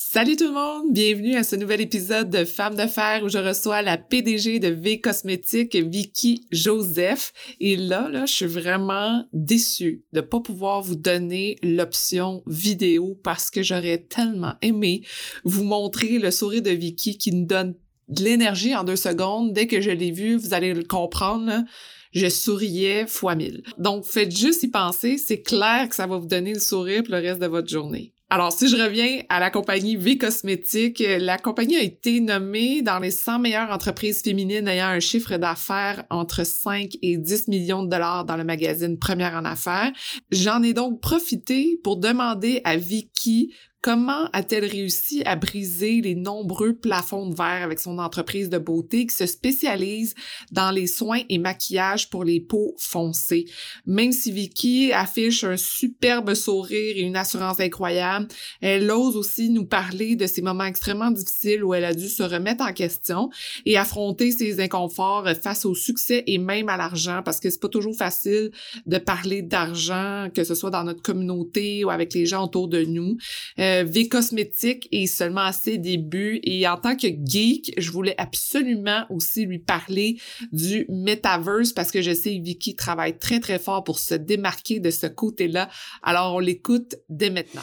Salut tout le monde, bienvenue à ce nouvel épisode de Femmes de fer où je reçois la PDG de V Cosmétiques, Vicky Joseph. Et là, là, je suis vraiment déçue de pas pouvoir vous donner l'option vidéo parce que j'aurais tellement aimé vous montrer le sourire de Vicky qui nous donne de l'énergie en deux secondes. Dès que je l'ai vu, vous allez le comprendre. je souriais fois mille. Donc, faites juste y penser. C'est clair que ça va vous donner le sourire pour le reste de votre journée. Alors, si je reviens à la compagnie V Cosmétiques, la compagnie a été nommée dans les 100 meilleures entreprises féminines ayant un chiffre d'affaires entre 5 et 10 millions de dollars dans le magazine Première en affaires. J'en ai donc profité pour demander à Vicky Comment a-t-elle réussi à briser les nombreux plafonds de verre avec son entreprise de beauté qui se spécialise dans les soins et maquillages pour les peaux foncées? Même si Vicky affiche un superbe sourire et une assurance incroyable, elle ose aussi nous parler de ces moments extrêmement difficiles où elle a dû se remettre en question et affronter ses inconforts face au succès et même à l'argent parce que c'est pas toujours facile de parler d'argent, que ce soit dans notre communauté ou avec les gens autour de nous. Euh, euh, V Cosmétique est seulement à ses débuts et en tant que geek, je voulais absolument aussi lui parler du metaverse parce que je sais Vicky travaille très très fort pour se démarquer de ce côté-là. Alors on l'écoute dès maintenant.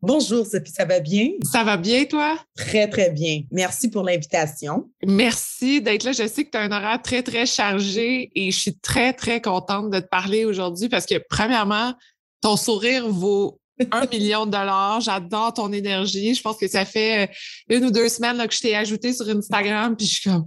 Bonjour Sophie, ça va bien? Ça va bien, toi? Très, très bien. Merci pour l'invitation. Merci d'être là. Je sais que tu as un horaire très, très chargé et je suis très, très contente de te parler aujourd'hui parce que, premièrement, ton sourire vaut un million de dollars. J'adore ton énergie. Je pense que ça fait euh, une ou deux semaines là, que je t'ai ajouté sur Instagram puis je suis comme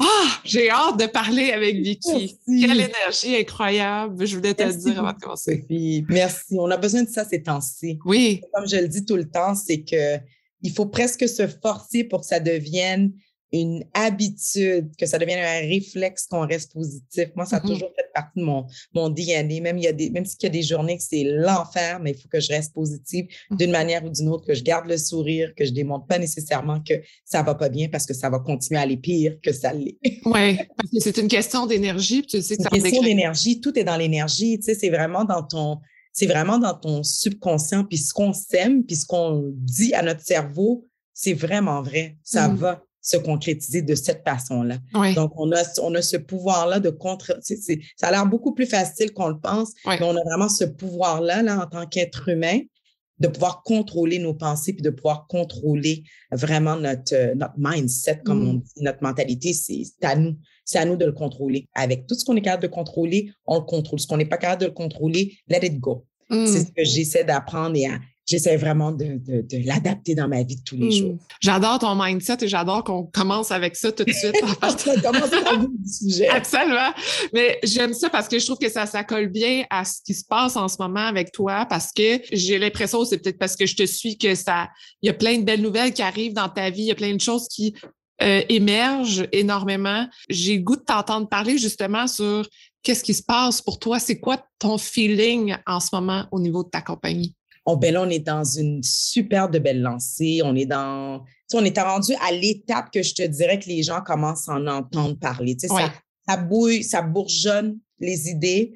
ah, j'ai hâte de parler avec Vicky. Quelle énergie incroyable. Je voulais te le dire avant de commencer. Sophie. Merci. On a besoin de ça ces temps-ci. Oui. Comme je le dis tout le temps, c'est que il faut presque se forcer pour que ça devienne une habitude, que ça devienne un réflexe qu'on reste positif. Moi, ça a mm-hmm. toujours fait partie de mon, mon DNA. Même, il y a des, même s'il y a des journées que c'est l'enfer, mais il faut que je reste positive d'une mm-hmm. manière ou d'une autre, que je garde le sourire, que je démontre pas nécessairement que ça va pas bien parce que ça va continuer à aller pire que ça l'est. oui, parce que c'est une question d'énergie. Tu sais une question d'énergie. Tout est dans l'énergie. Tu sais, c'est vraiment dans ton, c'est vraiment dans ton subconscient. Puis ce qu'on sème, puis ce qu'on dit à notre cerveau, c'est vraiment vrai. Ça mm. va se concrétiser de cette façon-là. Donc, on a, on a ce pouvoir-là de contre... ça a l'air beaucoup plus facile qu'on le pense, mais on a vraiment ce pouvoir-là là, en tant qu'être humain de pouvoir contrôler nos pensées puis de pouvoir contrôler vraiment notre, euh, notre mindset, comme on mm. dit, notre mentalité. C'est à nous. C'est à nous de le contrôler. Avec tout ce qu'on est capable de contrôler, on le contrôle. Ce qu'on n'est pas capable de le contrôler, let it go. C'est mm. ce que j'essaie d'apprendre et à, j'essaie vraiment de, de, l'adapter dans ma vie de tous les jours. Hmm. J'adore ton mindset et j'adore qu'on commence avec ça tout de suite. sujet. Absolument. Mais j'aime ça parce que je trouve que ça, ça colle bien à ce qui se passe en ce moment avec toi parce que j'ai l'impression, c'est peut-être parce que je te suis, que ça, il y a plein de belles nouvelles qui arrivent dans ta vie, il y a plein de choses qui euh, émergent énormément. J'ai le goût de t'entendre parler justement sur qu'est-ce qui se passe pour toi, c'est quoi ton feeling en ce moment au niveau de ta compagnie? On, ben là, on est dans une super de belle lancée. On est dans, on est rendu à l'étape que je te dirais que les gens commencent à en entendre parler. Tu sais, ça, ça bouille, ça bourgeonne les idées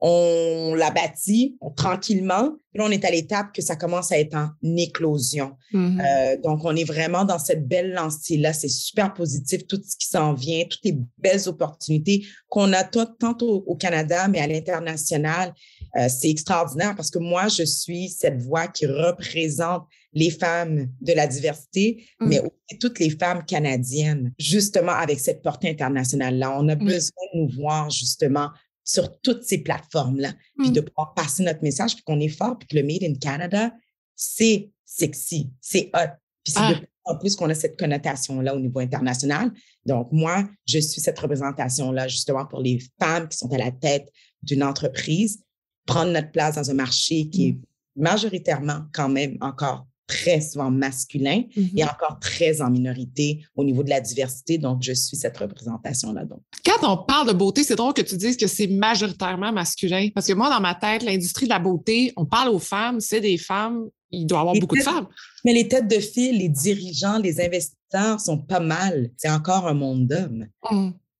on l'a bâti tranquillement. Puis là, on est à l'étape que ça commence à être en éclosion. Mm-hmm. Euh, donc, on est vraiment dans cette belle lancée-là. C'est super positif, tout ce qui s'en vient, toutes les belles opportunités qu'on a tant au, Canada, mais à l'international. Euh, c'est extraordinaire parce que moi, je suis cette voix qui représente les femmes de la diversité, mm. mais aussi toutes les femmes canadiennes, justement avec cette portée internationale-là. On a besoin de nous voir justement sur toutes ces plateformes-là, puis de mmh. pouvoir passer notre message, puis qu'on est fort, puis que le Made in Canada, c'est sexy, c'est hot. Puis c'est ah. de plus en plus qu'on a cette connotation-là au niveau international. Donc, moi, je suis cette représentation-là justement pour les femmes qui sont à la tête d'une entreprise, prendre notre place dans un marché qui est mmh. majoritairement quand même encore très souvent masculin Mm-hmm. et encore très en minorité au niveau de la diversité. Donc, je suis cette représentation-là. Donc, Quand on parle de beauté, c'est drôle que tu dises que c'est majoritairement masculin. Parce que moi, dans ma tête, l'industrie de la beauté, on parle aux femmes, c'est des femmes, il doit y avoir beaucoup de femmes. mais les têtes de file, les dirigeants, les investisseurs sont pas mal. C'est encore un monde d'hommes,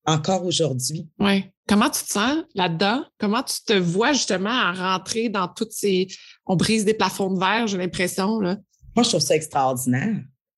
encore aujourd'hui. Oui. Comment tu te sens là-dedans? Comment tu te vois justement à rentrer dans toutes ces. On brise des plafonds de verre, j'ai l'impression. Là? Moi, je trouve ça extraordinaire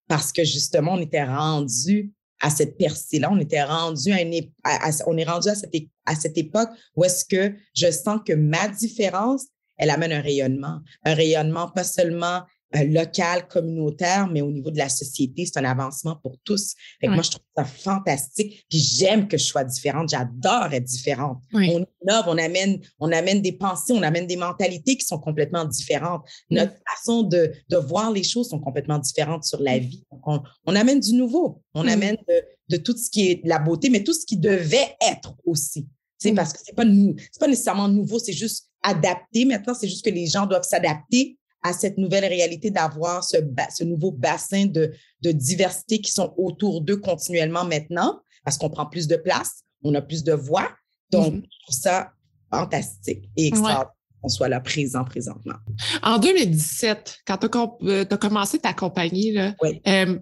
parce que justement, on était rendu à cette percée-là, on était rendu à est rendu à cette, à cette époque où est-ce que je sens que ma différence, elle amène un rayonnement, un rayonnement pas seulement local, communautaire, mais au niveau de la société, c'est un avancement pour tous. Fait que Ouais. Moi, je trouve ça fantastique. Puis j'aime que je sois différente. J'adore être différente. On innove, on amène, on amène des pensées, on amène des mentalités qui sont complètement différentes. Notre façon de, de voir les choses sont complètement différentes sur la vie. Donc, on, on amène du nouveau. On amène de, de tout ce qui est de la beauté, mais tout ce qui devait être aussi. Mm. Parce que c'est pas nou, c'est pas nécessairement nouveau, c'est juste adapté. Maintenant, c'est juste que les gens doivent s'adapter à cette nouvelle réalité d'avoir ce, nouveau bassin de, de diversité qui sont autour d'eux continuellement maintenant, parce qu'on prend plus de place, on a plus de voix. Donc, je trouve ça fantastique et extraordinaire qu'on soit là présent présentement. En 2017, quand tu as, commencé ta compagnie, là, Oui. euh,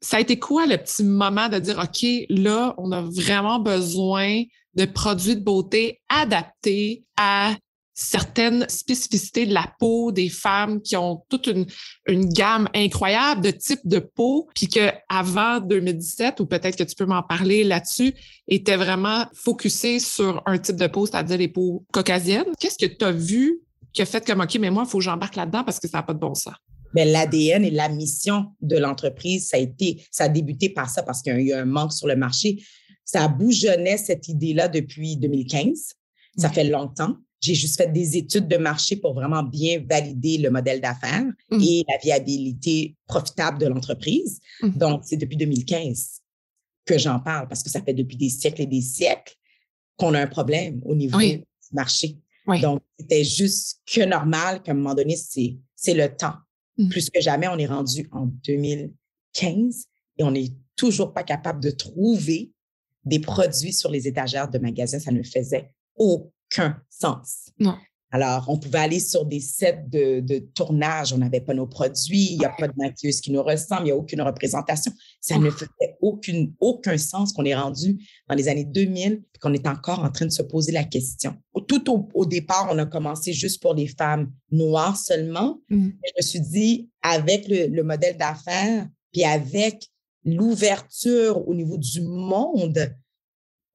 ça a été quoi le petit moment de dire, OK, là, on a vraiment besoin de produits de beauté adaptés à certaines spécificités de la peau des femmes qui ont toute une, une gamme incroyable de types de peau, puis qu'avant 2017, ou peut-être que tu peux m'en parler là-dessus, était vraiment focusé sur un type de peau, c'est-à-dire les peaux caucasiennes. Qu'est-ce que tu as vu qui a fait comme, OK, mais moi, il faut que j'embarque là-dedans parce que ça n'a pas de bon sens? Mais l'ADN et la mission de l'entreprise, ça a été, ça a débuté par ça parce qu'il y a eu un manque sur le marché. Ça bougonnait cette idée-là depuis 2015. Ça fait longtemps. J'ai juste fait des études de marché pour vraiment bien valider le modèle d'affaires Mm. et la viabilité profitable de l'entreprise. Mm. Donc, c'est depuis 2015 que j'en parle parce que ça fait depuis des siècles et des siècles qu'on a un problème au niveau Oui. du marché. Oui. Donc, c'était juste que normal qu'à un moment donné, c'est c'est le temps. Mm. Plus que jamais, on est rendu en 2015 et on n'est toujours pas capable de trouver des produits sur les étagères de magasins. Ça ne faisait aucun sens. Non. Alors, on pouvait aller sur des sets de, de tournage, on n'avait pas nos produits, il n'y a pas de maquilleuse qui nous ressemble, il n'y a aucune représentation. Ça ne faisait aucune, aucun sens qu'on est rendu dans les années 2000 et qu'on est encore en train de se poser la question. Tout au, au départ, on a commencé juste pour les femmes noires seulement. Mm. Je me suis dit, avec le, le modèle d'affaires, puis avec l'ouverture au niveau du monde,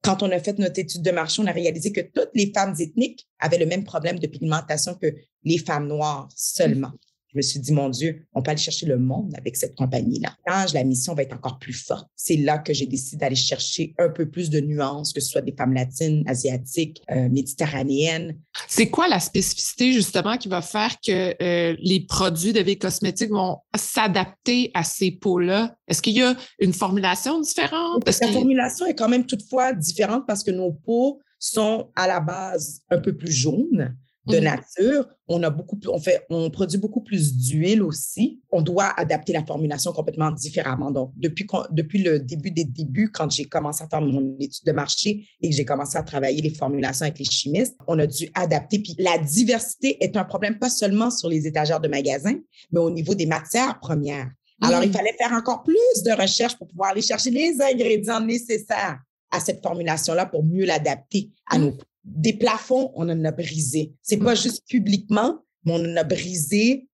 quand on a fait notre étude de marché, on a réalisé que toutes les femmes ethniques avaient le même problème de pigmentation que les femmes noires seulement. Je me suis dit, mon Dieu, on peut aller chercher le monde avec cette compagnie-là. Quand la mission va être encore plus forte, c'est là que j'ai décidé d'aller chercher un peu plus de nuances, que ce soit des femmes latines, asiatiques, euh, méditerranéennes. C'est quoi la spécificité justement qui va faire que euh, les produits de vie cosmétique vont s'adapter à ces peaux-là? Est-ce qu'il y a une formulation différente? La formulation est quand même toutefois différente parce que nos peaux sont à la base un peu plus jaunes de Mhm. nature. On a beaucoup plus, on fait, on produit beaucoup plus d'huile aussi. On doit adapter la formulation complètement différemment. Donc, depuis, depuis le début des débuts, quand j'ai commencé à faire mon étude de marché et que j'ai commencé à travailler les formulations avec les chimistes, on a dû adapter. Puis la diversité est un problème pas seulement sur les étagères de magasins, mais au niveau des matières premières. Alors, il Mm. fallait faire encore plus de recherches pour pouvoir aller chercher les ingrédients nécessaires à cette formulation-là pour mieux l'adapter à Mm. nos des plafonds, on en a brisé. C'est pas Mm. juste publiquement, mais on en a brisé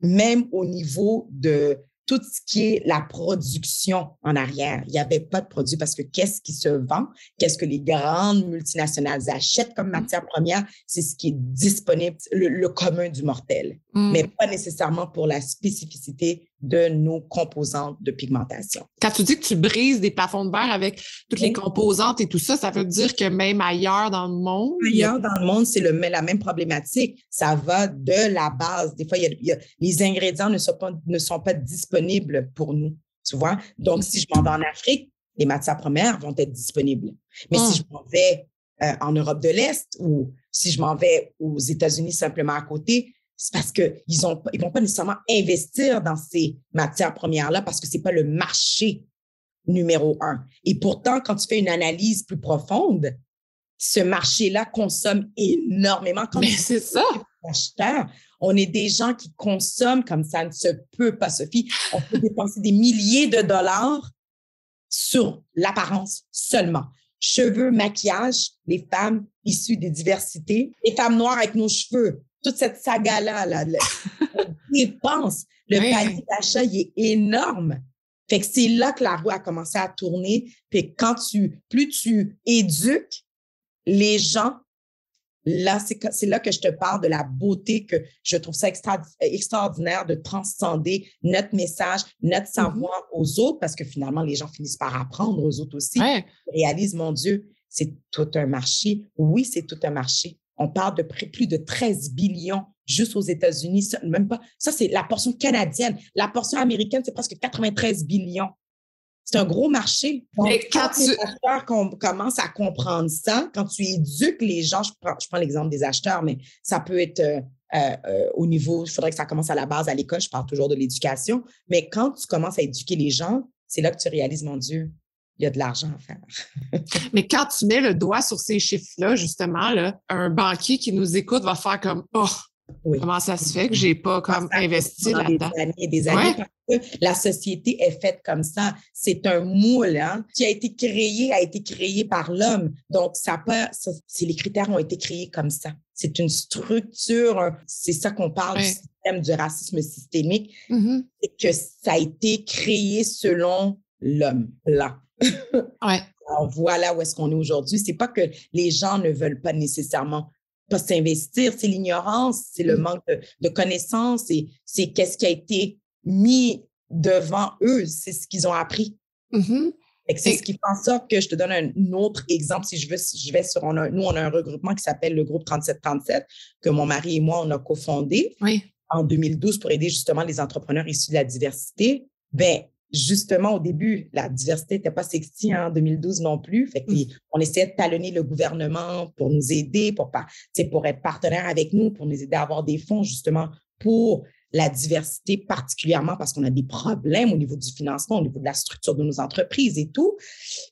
même au niveau de tout ce qui est la production en arrière. Il n'y avait pas de produit parce que qu'est-ce qui se vend? Qu'est-ce que les grandes multinationales achètent comme matière première? C'est ce qui est disponible, le, le commun du mortel, Mm. mais pas nécessairement pour la spécificité de nos composantes de pigmentation. Quand tu dis que tu brises des plafonds de verre avec toutes les composantes et tout ça, ça veut dire que même ailleurs dans le monde, Ailleurs dans le monde, c'est la même problématique. Ça va de la base. Des fois, il y a- il y a- les ingrédients ne sont, pas, ne sont pas disponibles pour nous, tu vois? Donc, si je m'en vais en Afrique, les matières premières vont être disponibles. Mais Mm. si je m'en vais euh, en Europe de l'Est ou si je m'en vais aux États-Unis simplement à côté, c'est parce qu'ils ne ils vont pas nécessairement investir dans ces matières premières-là parce que ce n'est pas le marché numéro un. Et pourtant, quand tu fais une analyse plus profonde, ce marché-là consomme énormément. Mais c'est ça. Acheteurs, on est des gens qui consomment comme ça ne se peut pas, Sophie. On peut dépenser des milliers de dollars sur l'apparence seulement. Cheveux, maquillage, les femmes issues des diversités, les femmes noires avec nos cheveux, toute cette saga-là, là, dépense. Le panier d'achat, il est énorme. Fait que c'est là que la roue a commencé à tourner. Puis quand tu, plus tu éduques les gens, là, c'est là que je te parle de la beauté que je trouve ça extraordinaire de transcender notre message, notre mm-hmm. savoir aux autres, parce que finalement, les gens finissent par apprendre aux autres aussi. Ouais. Réalisent, mon Dieu, c'est tout un marché. Oui, c'est tout un marché. On parle de plus de 13 billions juste aux États-Unis. Même pas. Ça, c'est la portion canadienne. La portion américaine, c'est presque 93 billions. C'est un gros marché. Mais quand, tu... les acheteurs commencent à comprendre ça, quand tu éduques les gens, je prends, je prends l'exemple des acheteurs, mais ça peut être euh, euh, euh, au niveau, il faudrait que ça commence à la base, à l'école, je parle toujours de l'éducation, mais quand tu commences à éduquer les gens, c'est là que tu réalises, mon Dieu, il y a de l'argent à faire. Mais quand tu mets le doigt sur ces chiffres-là, justement, là, un banquier qui nous écoute va faire comme Oh, comment ça se fait que je n'ai pas comme investi là-dedans? Des années des années parce que la société est faite comme ça. C'est un moule hein, qui a été créé, a été créé par l'homme. Donc, ça pas, les critères ont été créés comme ça. C'est une structure, c'est ça qu'on parle du système du racisme systémique, mm-hmm. c'est que ça a été créé selon l'homme là. Ouais. Alors, voilà où est-ce qu'on est aujourd'hui. C'est pas que les gens ne veulent pas nécessairement pas s'investir, c'est l'ignorance, c'est le mm. manque de, connaissances, c'est qu'est-ce qui a été mis devant eux, c'est ce qu'ils ont appris. Mm-hmm. C'est ce qui fait en sorte que je te donne un, autre exemple. Si je, veux, je vais sur, nous, on a un regroupement qui s'appelle le groupe 3737 que mon mari et moi, on a cofondé en 2012 pour aider justement les entrepreneurs issus de la diversité. Ben, justement, au début, la diversité n'était pas sexy en 2012 non plus. Fait mmh. on essayait de talonner le gouvernement pour nous aider, pour, pour être partenaire avec nous, pour nous aider à avoir des fonds justement pour la diversité, particulièrement parce qu'on a des problèmes au niveau du financement, au niveau de la structure de nos entreprises et tout.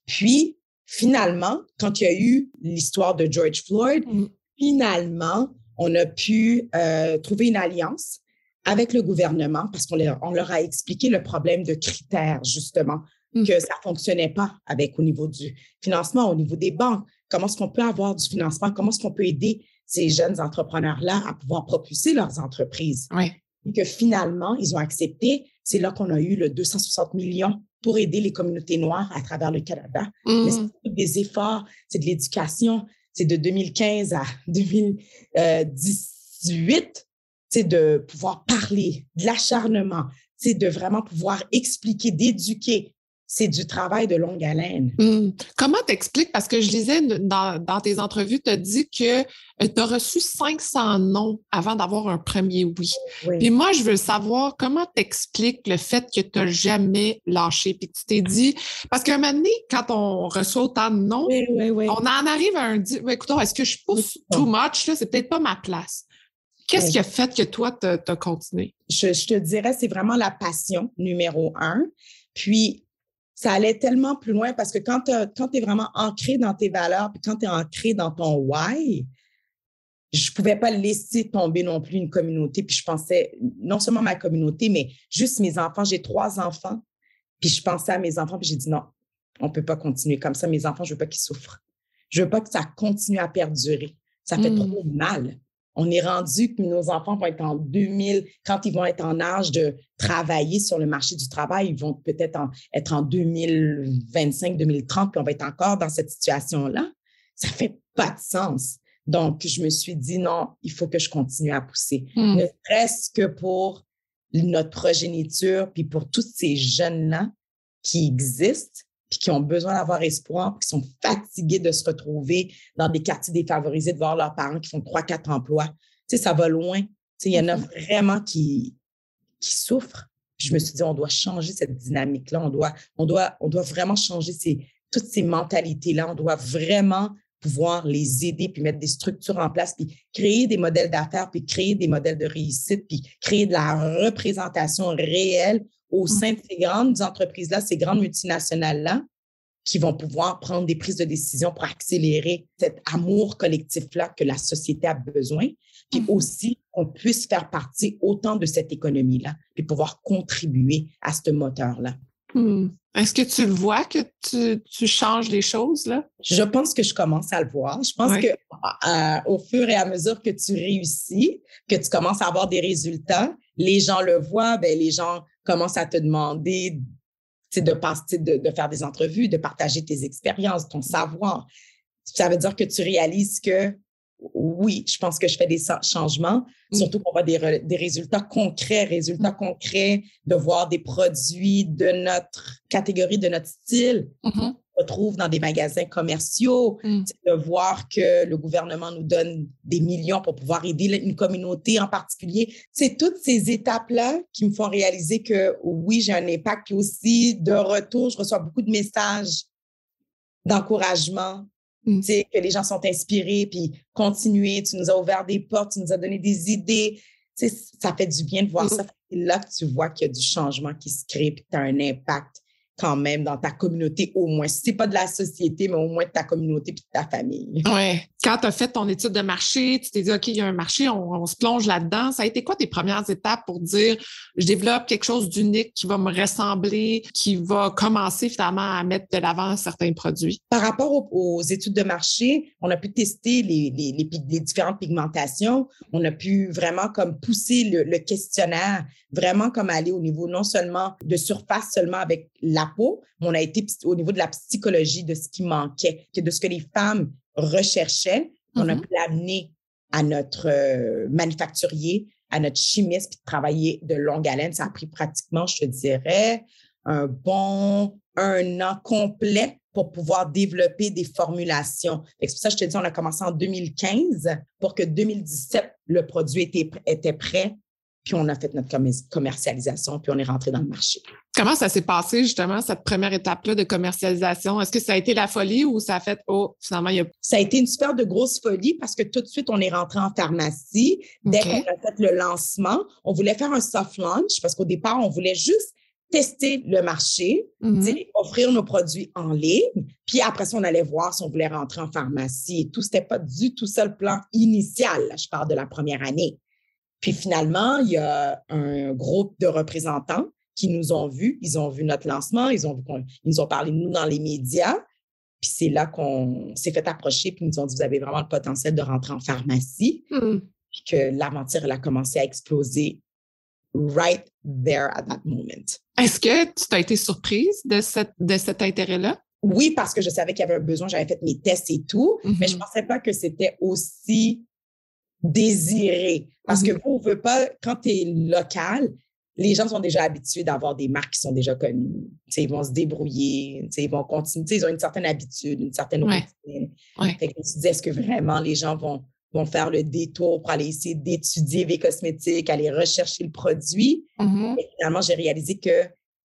Puis, finalement, quand il y a eu l'histoire de George Floyd, mmh. finalement, on a pu euh, trouver une alliance avec le gouvernement parce qu'on leur, on leur a expliqué le problème de critères, justement, mmh. que ça ne fonctionnait pas avec au niveau du financement, au niveau des banques. Comment est-ce qu'on peut avoir du financement? Comment est-ce qu'on peut aider ces jeunes entrepreneurs-là à pouvoir propulser leurs entreprises? Oui. Et que finalement, ils ont accepté. C'est là qu'on a eu le 260 millions pour aider les communautés noires à travers le Canada. Mmh. c'est des efforts, c'est de l'éducation. C'est de 2015 à 2018 c'est de pouvoir parler, de l'acharnement, c'est de vraiment pouvoir expliquer, d'éduquer. C'est du travail de longue haleine. Mmh. Comment t'expliques? Parce que je lisais dans, tes entrevues, tu as dit que euh, tu as reçu 500 noms avant d'avoir un premier oui. oui. Puis moi, je veux savoir comment t'expliques le fait que tu n'as jamais lâché, puis que tu t'es dit, parce qu'à un moment donné, quand on reçoit autant de noms, on en arrive à un dit, écoute, est-ce que je pousse too much? C'est peut-être pas ma place. Qu'est-ce qui a fait que toi, tu as continué? Je, te dirais, c'est vraiment la passion, numéro un. Puis, ça allait tellement plus loin parce que quand tu es vraiment ancré dans tes valeurs, puis quand tu es ancré dans ton why, je ne pouvais pas laisser tomber non plus une communauté. Puis je pensais, non seulement ma communauté, mais juste mes enfants. J'ai trois enfants. Puis je pensais à mes enfants, puis j'ai dit non, on ne peut pas continuer comme ça. Mes enfants, je ne veux pas qu'ils souffrent. Je ne veux pas que ça continue à perdurer. Ça fait mmh. trop mal on est rendu que nos enfants vont être en 2000, quand ils vont être en âge de travailler sur le marché du travail, ils vont peut-être être en 2025, 2030, puis on va être encore dans cette situation-là. Ça fait pas de sens. Donc, je me suis dit, non, il faut que je continue à pousser. Hmm. Ne serait-ce que pour notre progéniture, puis pour tous ces jeunes-là qui existent, puis qui ont besoin d'avoir espoir, puis qui sont fatigués de se retrouver dans des quartiers défavorisés, de voir leurs parents qui font trois, quatre emplois. Tu sais, ça va loin. Tu sais, il y en a mm-hmm. vraiment qui, qui souffrent. Puis je me suis dit, on doit changer cette dynamique-là. On doit, on, doit, on doit vraiment changer ces, toutes ces mentalités-là. On doit vraiment pouvoir les aider, puis mettre des structures en place, puis créer des modèles d'affaires, puis créer des modèles de réussite, puis créer de la représentation réelle au mmh. sein de ces grandes entreprises-là, ces grandes multinationales-là, qui vont pouvoir prendre des prises de décision pour accélérer cet amour collectif-là que la société a besoin, puis mmh. aussi qu'on puisse faire partie autant de cette économie-là, puis pouvoir contribuer à ce moteur-là. Mmh. Est-ce que tu le vois que tu, changes les choses là? Je pense que je commence à le voir. Je pense que au fur et à mesure que tu réussis, que tu commences à avoir des résultats, les gens le voient, ben les gens commencent à te demander de, passer, de, de faire des entrevues, de partager tes expériences, ton savoir. Ça veut dire que tu réalises que oui, je pense que je fais des changements, mm. surtout qu'on voit des, résultats concrets, résultats concrets, de voir des produits de notre catégorie, de notre style. Mm-hmm. Retrouve dans des magasins commerciaux, mm. de voir que le gouvernement nous donne des millions pour pouvoir aider une communauté en particulier. C'est toutes ces étapes-là qui me font réaliser que oui, j'ai un impact. Puis aussi, de retour, je reçois beaucoup de messages d'encouragement, Mmh. que les gens sont inspirés, puis continuer, tu nous as ouvert des portes, tu nous as donné des idées. ça fait du bien de voir mmh. ça. C'est là que tu vois qu'il y a du changement qui se crée, puis tu as un impact quand même dans ta communauté, au moins. Si ce n'est pas de la société, mais au moins de ta communauté puis de ta famille. Oui. Quand tu as fait ton étude de marché, tu t'es dit, OK, il y a un marché, on, se plonge là-dedans. Ça a été quoi tes premières étapes pour dire, je développe quelque chose d'unique qui va me ressembler, qui va commencer finalement à mettre de l'avant certains produits? Par rapport aux, études de marché, on a pu tester les, les, différentes pigmentations. On a pu vraiment comme pousser le, le questionnaire, vraiment comme aller au niveau non seulement de surface seulement avec la peau, mais on a été au niveau de la psychologie de ce qui manquait, de ce que les femmes recherchaient. On a mm-hmm. pu l'amener à notre euh, manufacturier, à notre chimiste, puis travailler de longue haleine. Ça a pris pratiquement, je te dirais, un bon un an complet pour pouvoir développer des formulations. C'est pour ça que je te dis, on a commencé en 2015 pour que 2017, le produit était, était prêt puis on a fait notre commercialisation, puis on est rentré dans le marché. Comment ça s'est passé justement, cette première étape-là de commercialisation? Est-ce que ça a été la folie ou ça a fait, oh, finalement, il y a... Ça a été une super de grosse folie parce que tout de suite, on est rentré en pharmacie. Dès qu'on a fait le lancement, on voulait faire un soft launch parce qu'au départ, on voulait juste tester le marché, mm-hmm. offrir nos produits en ligne, puis après ça, on allait voir si on voulait rentrer en pharmacie tout. C'était pas du tout ça le plan initial. je parle de la première année. Puis finalement, il y a un groupe de représentants qui nous ont vus. Ils ont vu notre lancement, ils, ont nous ont parlé de nous dans les médias. Puis c'est là qu'on s'est fait approcher, puis ils nous ont dit, vous avez vraiment le potentiel de rentrer en pharmacie. Hmm. Puis que l'aventure, elle a commencé à exploser right there at that moment. Est-ce que tu as été surprise de, cette, de cet intérêt-là? Oui, parce que je savais qu'il y avait un besoin, j'avais fait mes tests et tout, mais je ne mm-hmm. pensais pas que c'était aussi désiré. Parce que vous, on veut pas, quand tu es local, les gens sont déjà habitués d'avoir des marques qui sont déjà connues. ils vont se débrouiller, ils vont continuer, ils ont une certaine habitude, une certaine routine. Fait que je me est-ce que vraiment les gens vont, vont faire le détour pour aller essayer d'étudier les cosmétiques, aller rechercher le produit? Mhm. Et finalement, j'ai réalisé que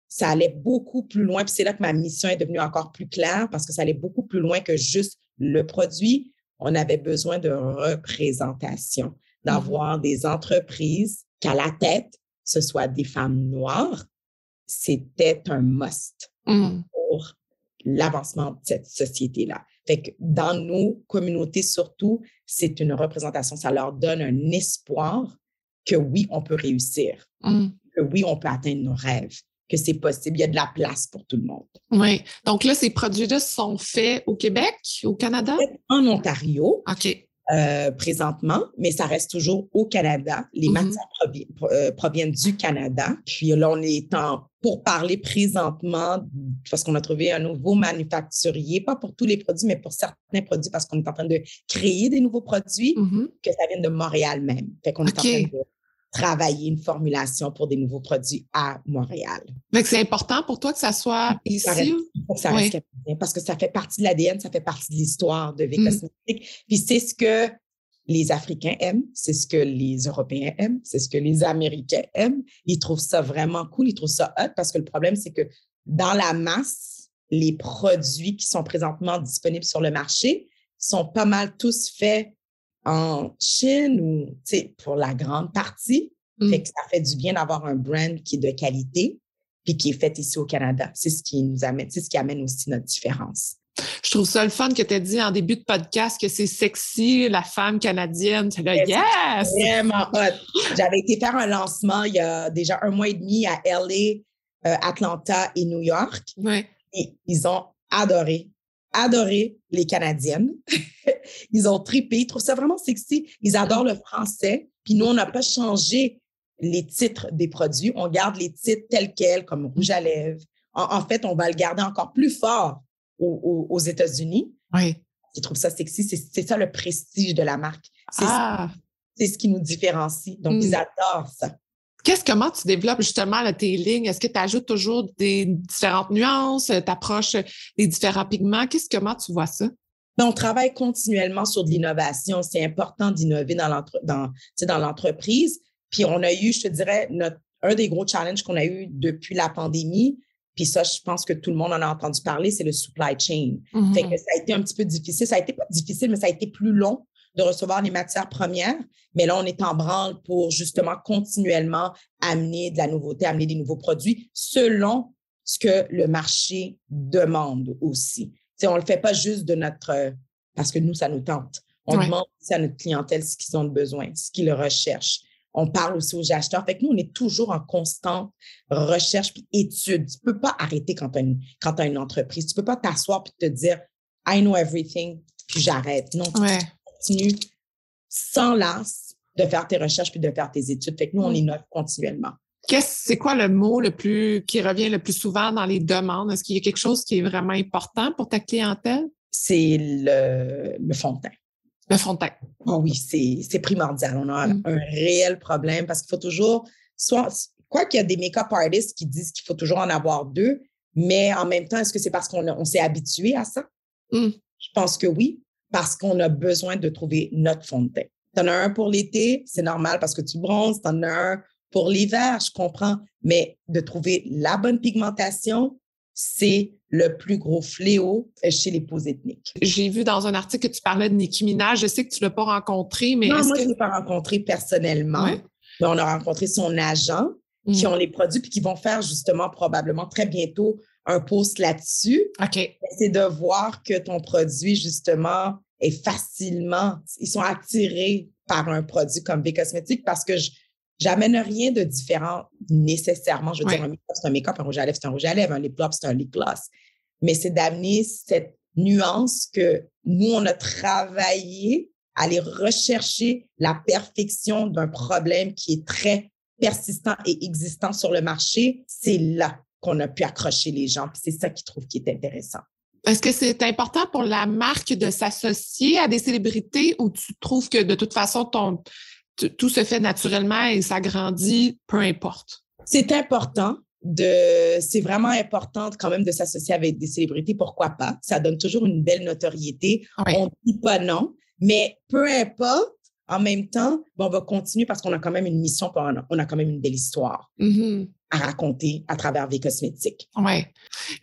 ça allait beaucoup plus loin. Puis c'est là que ma mission est devenue encore plus claire parce que ça allait beaucoup plus loin que juste le produit, on avait besoin de représentation, mmh d'avoir des entreprises qu'à la tête, ce soit des femmes noires. C'était un must mmh. pour l'avancement de cette société-là. Fait que dans nos communautés surtout, c'est une représentation. Ça leur donne un espoir que oui, on peut réussir, mmh. que oui, on peut atteindre nos rêves que c'est possible. Il y a de la place pour tout le monde. Oui. Donc là, ces produits-là sont faits au Québec, au Canada? En Ontario. OK. Euh, présentement, mais ça reste toujours au Canada. Les mm-hmm. matières euh, proviennent du Canada. Puis là, on est en pour parler présentement, parce qu'on a trouvé un nouveau manufacturier, pas pour tous les produits, mais pour certains produits, parce qu'on est en train de créer des nouveaux produits, mm-hmm. que ça vient de Montréal même. Fait qu'on est en train de travailler une formulation pour des nouveaux produits à Montréal. Mais c'est important pour toi que ça soit ici? Ça reste, parce que ça fait partie de l'ADN, ça fait partie de l'histoire de V mm. Puis c'est ce que les Africains aiment, c'est ce que les Européens aiment, c'est ce que les Américains aiment. Ils trouvent ça vraiment cool, ils trouvent ça hot parce que le problème, c'est que dans la masse, les produits qui sont présentement disponibles sur le marché sont pas mal tous faits en Chine ou pour la grande partie. Mm. Fait que ça fait du bien d'avoir un brand qui est de qualité puis qui est fait ici au Canada. C'est ce qui nous amène, c'est ce qui amène aussi notre différence. Je trouve ça le fun que tu as dit en début de podcast que c'est sexy, la femme canadienne. C'est là, yes! Vraiment hot. J'avais été faire un lancement il y a déjà un mois et demi à LA, euh, Atlanta et New York. Ouais. Et ils ont adoré, adoré les Canadiennes. ils ont tripé, ils trouvent ça vraiment sexy. Ils adorent le français. Puis nous, on n'a pas changé les titres des produits. On garde les titres tels quels, comme rouge à lèvres. En, fait, on va le garder encore plus fort aux, États-Unis. Oui. Ils trouvent ça sexy. C'est ça le prestige de la marque. C'est ah. ce qui nous différencie. Donc, ils hmm. adorent ça. Qu'est-ce, comment tu développes justement tes lignes? Est-ce que tu ajoutes toujours des différentes nuances? Tu approches des différents pigments? Qu'est-ce, comment tu vois ça? Ben, on travaille continuellement sur de l'innovation. C'est important d'innover dans, dans l'entreprise. Puis on a eu, je te dirais, notre, un des gros challenges qu'on a eu depuis la pandémie, puis ça, je pense que tout le monde en a entendu parler, c'est le supply chain. Fait que mm-hmm. ça a été un petit peu difficile. Ça a été pas difficile, mais ça a été plus long de recevoir les matières premières. Mais là, on est en branle pour justement continuellement amener de la nouveauté, amener des nouveaux produits selon ce que le marché demande aussi. sais, on ne le fait pas juste de notre... parce que nous, ça nous tente. On demande aussi à notre clientèle ce qu'ils ont besoin, ce qu'ils recherchent on parle aussi aux acheteurs. Fait que nous, on est toujours en constante recherche puis étude. Tu peux pas arrêter quand tu as, une entreprise. Tu peux pas t'asseoir puis te dire I know everything, puis j'arrête. Non, continues sans las de faire tes recherches puis de faire tes études. Fait que nous, on innove continuellement. c'est quoi le mot le plus qui revient le plus souvent dans les demandes? Est-ce qu'il y a quelque chose qui est vraiment important pour ta clientèle? C'est le, le fond de teint. Le fond de teint. Oh oui, c'est primordial. On a mm. un réel problème parce qu'il faut toujours, soit, quoi qu'il y a des make-up artists qui disent qu'il faut toujours en avoir deux, mais en même temps, est-ce que c'est parce qu'on on s'est habitué à ça? Mm. Je pense que oui, parce qu'on a besoin de trouver notre fond de teint. Tu en as un pour l'été, c'est normal parce que tu bronzes. Tu en as un pour l'hiver, je comprends, mais de trouver la bonne pigmentation, c'est le plus gros fléau chez les peaux ethniques. J'ai vu dans un article que tu parlais de Nicki Minaj. Je sais que tu ne l'as pas rencontré, mais. Non, moi, que... je ne l'ai pas rencontré personnellement. Mais on a rencontré son agent qui mm. ont les produits puis qui vont faire justement probablement très bientôt un post là-dessus. OK. C'est de voir que ton produit, justement, est facilement. Ils sont attirés par un produit comme V-Cosmétique parce que je, J'amène rien de différent nécessairement. Je veux dire, un make-up, c'est un make-up, un rouge à lèvres, c'est un rouge à lèvres, un lip gloss, c'est un lip gloss. Mais c'est d'amener cette nuance que nous, on a travaillé à aller rechercher la perfection d'un problème qui est très persistant et existant sur le marché. C'est là qu'on a pu accrocher les gens. C'est ça qu'ils trouvent qui est intéressant. Est-ce que c'est important pour la marque de s'associer à des célébrités ou tu trouves que de toute façon, ton, tout se fait naturellement et ça grandit, peu importe? C'est important de, c'est vraiment important quand même de s'associer avec des célébrités. Pourquoi pas? Ça donne toujours une belle notoriété. On ne dit pas non, mais peu importe, en même temps, on va continuer parce qu'on a quand même une mission, on a quand même une belle histoire. Mm-hmm à raconter à travers des cosmétiques. Oui.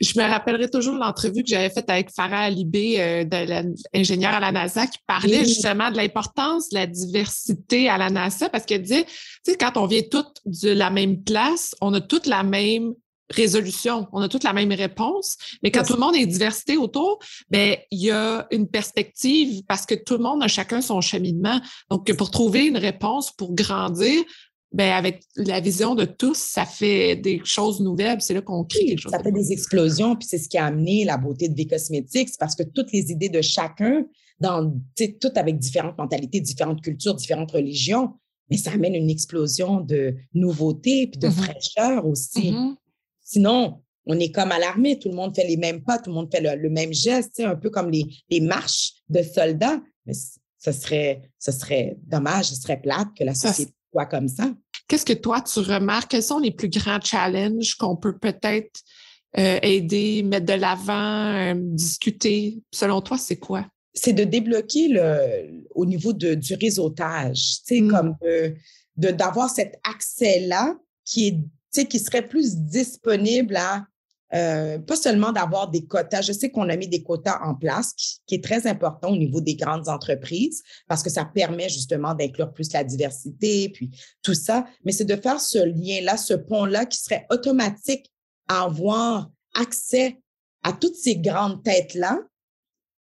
Je me rappellerai toujours l'entrevue que j'avais faite avec Farah Alibé, euh, l'ingénieur à la NASA, qui parlait justement de l'importance de la diversité à la NASA parce qu'elle disait, tu sais, quand on vient toutes de la même classe, on a toutes la même résolution, on a toutes la même réponse, mais quand tout le monde est diversité autour, ben il y a une perspective parce que tout le monde a chacun son cheminement. Donc pour trouver une réponse pour grandir, ben avec la vision de tous, ça fait des choses nouvelles. C'est là qu'on crée quelque chose. Ça fait des explosions, puis c'est ce qui a amené la beauté de V-Cosmétiques. C'est parce que toutes les idées de chacun, dans, toutes avec différentes mentalités, différentes cultures, différentes religions, mais ça amène une explosion de nouveautés puis de mm-hmm. fraîcheur aussi. Mm-hmm. Sinon, on est comme à l'armée, tout le monde fait les mêmes pas, tout le monde fait le, même geste, un peu comme les, les marches de soldats. Mais ce serait, ce serait dommage, ce serait plate que la société soit comme ça? Qu'est-ce que toi, tu remarques? Quels sont les plus grands challenges qu'on peut peut-être euh, aider, mettre de l'avant, euh, discuter? Selon toi, c'est quoi? C'est de débloquer le, au niveau de, du réseautage, tu sais, mm. comme de, d'avoir cet accès-là qui est, qui serait plus disponible à euh, pas seulement d'avoir des quotas. Je sais qu'on a mis des quotas en place, qui, est très important au niveau des grandes entreprises, parce que ça permet justement d'inclure plus la diversité, puis tout ça. Mais c'est de faire ce lien-là, ce pont-là qui serait automatique à avoir accès à toutes ces grandes têtes-là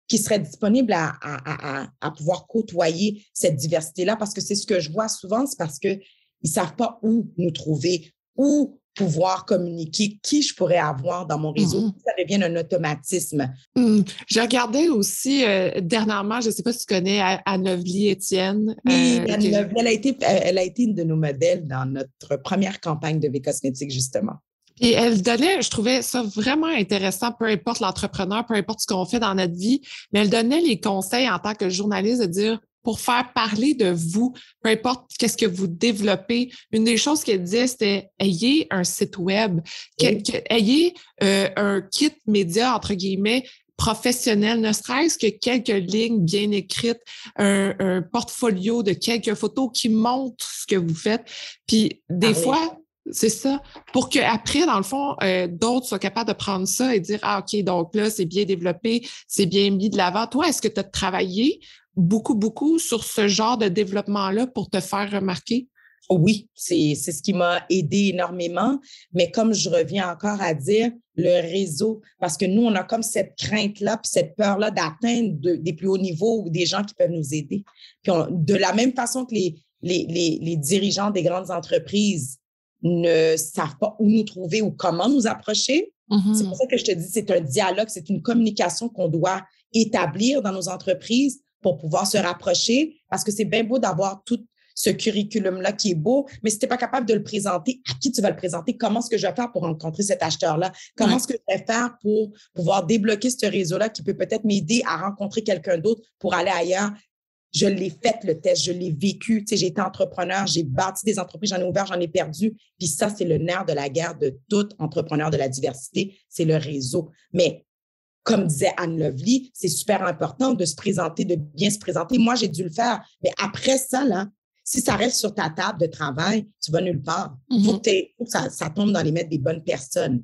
qui seraient disponibles à, à, à, pouvoir côtoyer cette diversité-là, parce que c'est ce que je vois souvent, c'est parce qu'ils ne savent pas où nous trouver, où pouvoir communiquer qui je pourrais avoir dans mon réseau. Mm-hmm. Ça devient un automatisme. Mm. J'ai regardé aussi euh, dernièrement, je ne sais pas si tu connais Anne-Lovely Étienne. Oui, euh, elle, a été, elle a été une de nos modèles dans notre première campagne de V-Cosmétique, justement. Et elle donnait, je trouvais ça vraiment intéressant, peu importe l'entrepreneur, peu importe ce qu'on fait dans notre vie, mais elle donnait les conseils en tant que journaliste de dire pour faire parler de vous, peu importe qu'est-ce que vous développez. Une des choses qu'elle disait, c'était ayez un site web, ayez euh, un kit média, entre guillemets, professionnel, ne serait-ce que quelques lignes bien écrites, un, un, portfolio de quelques photos qui montrent ce que vous faites. Puis des ah fois, c'est ça. Pour qu'après, dans le fond, euh, d'autres soient capables de prendre ça et dire Ah, OK, donc là, c'est bien développé, c'est bien mis de l'avant. Toi, est-ce que tu as travaillé beaucoup, beaucoup sur ce genre de développement-là pour te faire remarquer? Oui, c'est ce qui m'a aidé énormément. Mais comme je reviens encore à dire, le réseau, parce que nous, on a comme cette crainte-là, puis cette peur-là d'atteindre des plus hauts niveaux ou des gens qui peuvent nous aider. Puis de la même façon que les, les, les, les dirigeants des grandes entreprises ne savent pas où nous trouver ou comment nous approcher. C'est pour mm-hmm. ça que je te dis, c'est un dialogue, c'est une communication qu'on doit établir dans nos entreprises pour pouvoir se rapprocher, parce que c'est bien beau d'avoir tout ce curriculum-là qui est beau, mais si tu n'es pas capable de le présenter, à qui tu vas le présenter? Comment est-ce que je vais faire pour rencontrer cet acheteur-là? Comment est-ce que je vais faire pour pouvoir débloquer ce réseau-là qui peut peut-être m'aider à rencontrer quelqu'un d'autre pour aller ailleurs? je l'ai fait le test, je l'ai vécu. Tu sais, j'ai été entrepreneur, j'ai bâti des entreprises, j'en ai ouvert, j'en ai perdu. Puis ça, c'est le nerf de la guerre de tout entrepreneur de la diversité, c'est le réseau. Mais comme disait Anne Lovely, c'est super important de se présenter, de bien se présenter. Moi, j'ai dû le faire. Mais après ça, là, si ça reste sur ta table de travail, tu vas nulle part. Il faut, mm-hmm. que, ça, ça tombe dans les mains des bonnes personnes.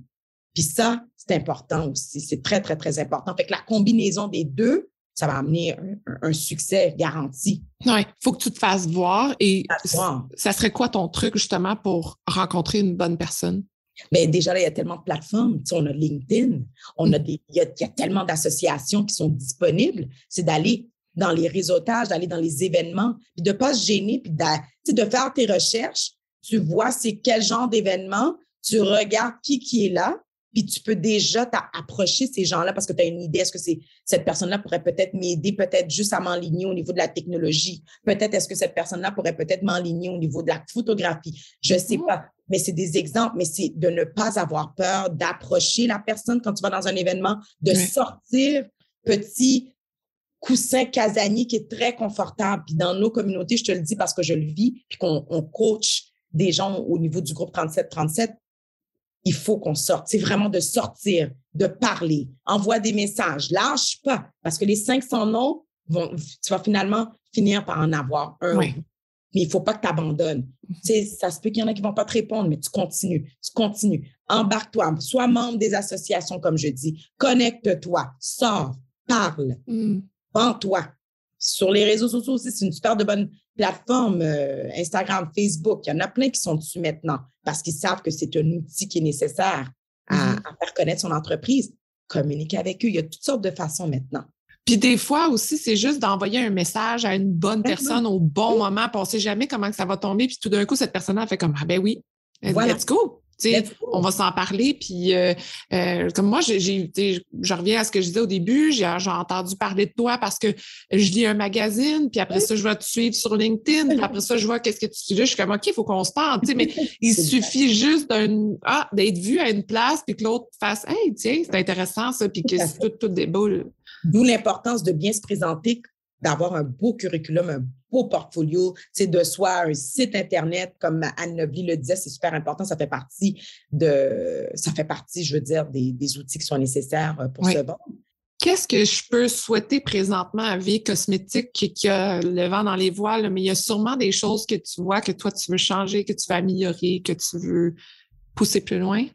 Puis ça, c'est important aussi. C'est très, très, très important. Fait que la combinaison des deux, ça va amener un, succès garanti. Oui, il faut que tu te fasses voir. Et ça serait quoi ton truc justement pour rencontrer une bonne personne? Mais déjà, là, il y a tellement de plateformes. Tu on a LinkedIn, on a des, il, y a, tellement d'associations qui sont disponibles. C'est d'aller dans les réseautages, d'aller dans les événements, puis de ne pas se gêner, puis de, de faire tes recherches. Tu vois c'est quel genre d'événement, tu regardes qui qui est là, puis tu peux déjà t'approcher ces gens-là parce que tu as une idée, est-ce que c'est cette personne-là pourrait peut-être m'aider, peut-être juste à m'enligner au niveau de la technologie. Peut-être est-ce que cette personne-là pourrait peut-être m'enligner au niveau de la photographie. Je ne sais mmh. pas. Mais c'est des exemples, mais c'est de ne pas avoir peur d'approcher la personne quand tu vas dans un événement, de sortir petit coussin casanier qui est très confortable. Puis dans nos communautés, je te le dis parce que je le vis, puis qu'on on coach des gens au niveau du groupe 3737, il faut qu'on sorte. C'est vraiment de sortir, de parler, envoie des messages, lâche pas, parce que les 500 noms, vont, tu vas finalement finir par en avoir un. Mais il faut pas que tu abandonnes. Tu ça se peut qu'il y en a qui vont pas te répondre, mais tu continues, tu continues. Embarque-toi, sois membre des associations, comme je dis. Connecte-toi, sors, parle, mmh. toi Sur les réseaux sociaux aussi, c'est une super de bonne plateformes, euh, Instagram, Facebook, il y en a plein qui sont dessus maintenant parce qu'ils savent que c'est un outil qui est nécessaire à, mm-hmm. faire connaître son entreprise. Communiquer avec eux. Il y a toutes sortes de façons maintenant. Puis des fois aussi, c'est juste d'envoyer un message à une bonne personne au bon moment, puis on ne sait jamais comment ça va tomber. Puis tout d'un coup, cette personne-là fait comme Ah ben oui, let's go on va s'en parler. Puis, euh, euh, comme moi, j'ai, je reviens à ce que je disais au début, j'ai, entendu parler de toi parce que je lis un magazine, puis après ça, je vais te suivre sur LinkedIn, puis après ça, je vois qu'est-ce que tu fais. Je suis comme, OK, il faut qu'on se parle. mais il suffit juste d'un, ah, d'être vu à une place, puis que l'autre fasse, hey, tiens, c'est intéressant ça, puis que c'est tout, tout des D'où l'importance de bien se présenter d'avoir un beau curriculum, un beau portfolio, c'est de soi, un site Internet, comme Anne Nobly le disait, c'est super important. Ça fait partie de, ça fait partie, je veux dire, des, outils qui sont nécessaires euh, pour se vendre. Qu'est-ce que je peux souhaiter présentement à Vie Cosmétique qui, a le vent dans les voiles, mais il y a sûrement des choses que tu vois que toi, tu veux changer, que tu veux améliorer, que tu veux pousser plus loin?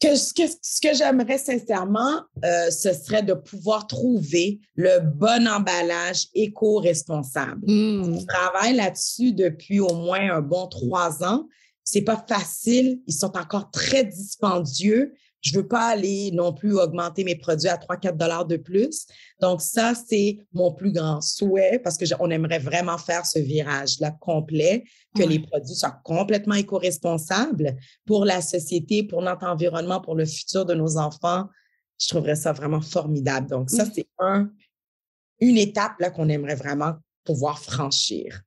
Que, ce que, ce que j'aimerais sincèrement, euh, ce serait de pouvoir trouver le bon emballage éco-responsable. Mmh. Je travaille là-dessus depuis au moins un bon trois ans. C'est pas facile. Ils sont encore très dispendieux. Je veux pas aller non plus augmenter mes produits à 3-4 dollars de plus. Donc, ça, c'est mon plus grand souhait parce que on aimerait vraiment faire ce virage-là complet, que les produits soient complètement éco-responsables pour la société, pour notre environnement, pour le futur de nos enfants. Je trouverais ça vraiment formidable. Donc, ça, c'est un, une étape là qu'on aimerait vraiment pouvoir franchir.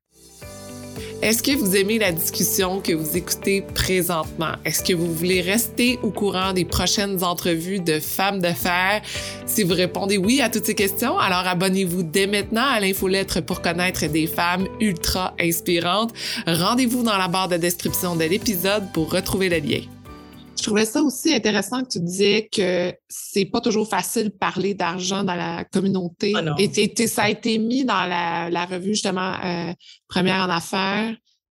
Est-ce que vous aimez la discussion que vous écoutez présentement? Est-ce que vous voulez rester au courant des prochaines entrevues de femmes d'affaires? Si vous répondez oui à toutes ces questions, alors abonnez-vous dès maintenant à l'infolettre pour connaître des femmes ultra inspirantes. Rendez-vous dans la barre de description de l'épisode pour retrouver le lien. Je trouvais ça aussi intéressant que tu disais que c'est pas toujours facile de parler d'argent dans la communauté. Ah et ça a été mis dans la, revue, justement, euh, Première en affaires,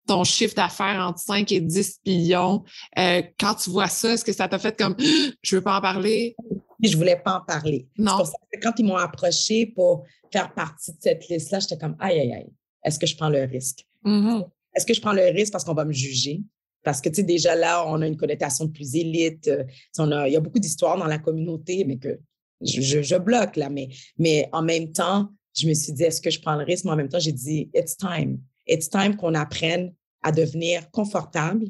ton chiffre d'affaires entre 5 et 10 millions. Euh, quand tu vois ça, est-ce que ça t'a fait comme je veux pas en parler? Je voulais pas en parler. Non. Pour ça que quand ils m'ont approché pour faire partie de cette liste-là, j'étais comme aïe, aïe, aïe, est-ce que je prends le risque? Mm-hmm. Est-ce que je prends le risque parce qu'on va me juger? Parce que, tu sais, déjà là, on a une connotation de plus élite. Euh, il y a beaucoup d'histoires dans la communauté, mais que je, bloque là. Mais, mais en même temps, je me suis dit, est-ce que je prends le risque? Mais en même temps, j'ai dit, it's time. It's time qu'on apprenne à devenir confortable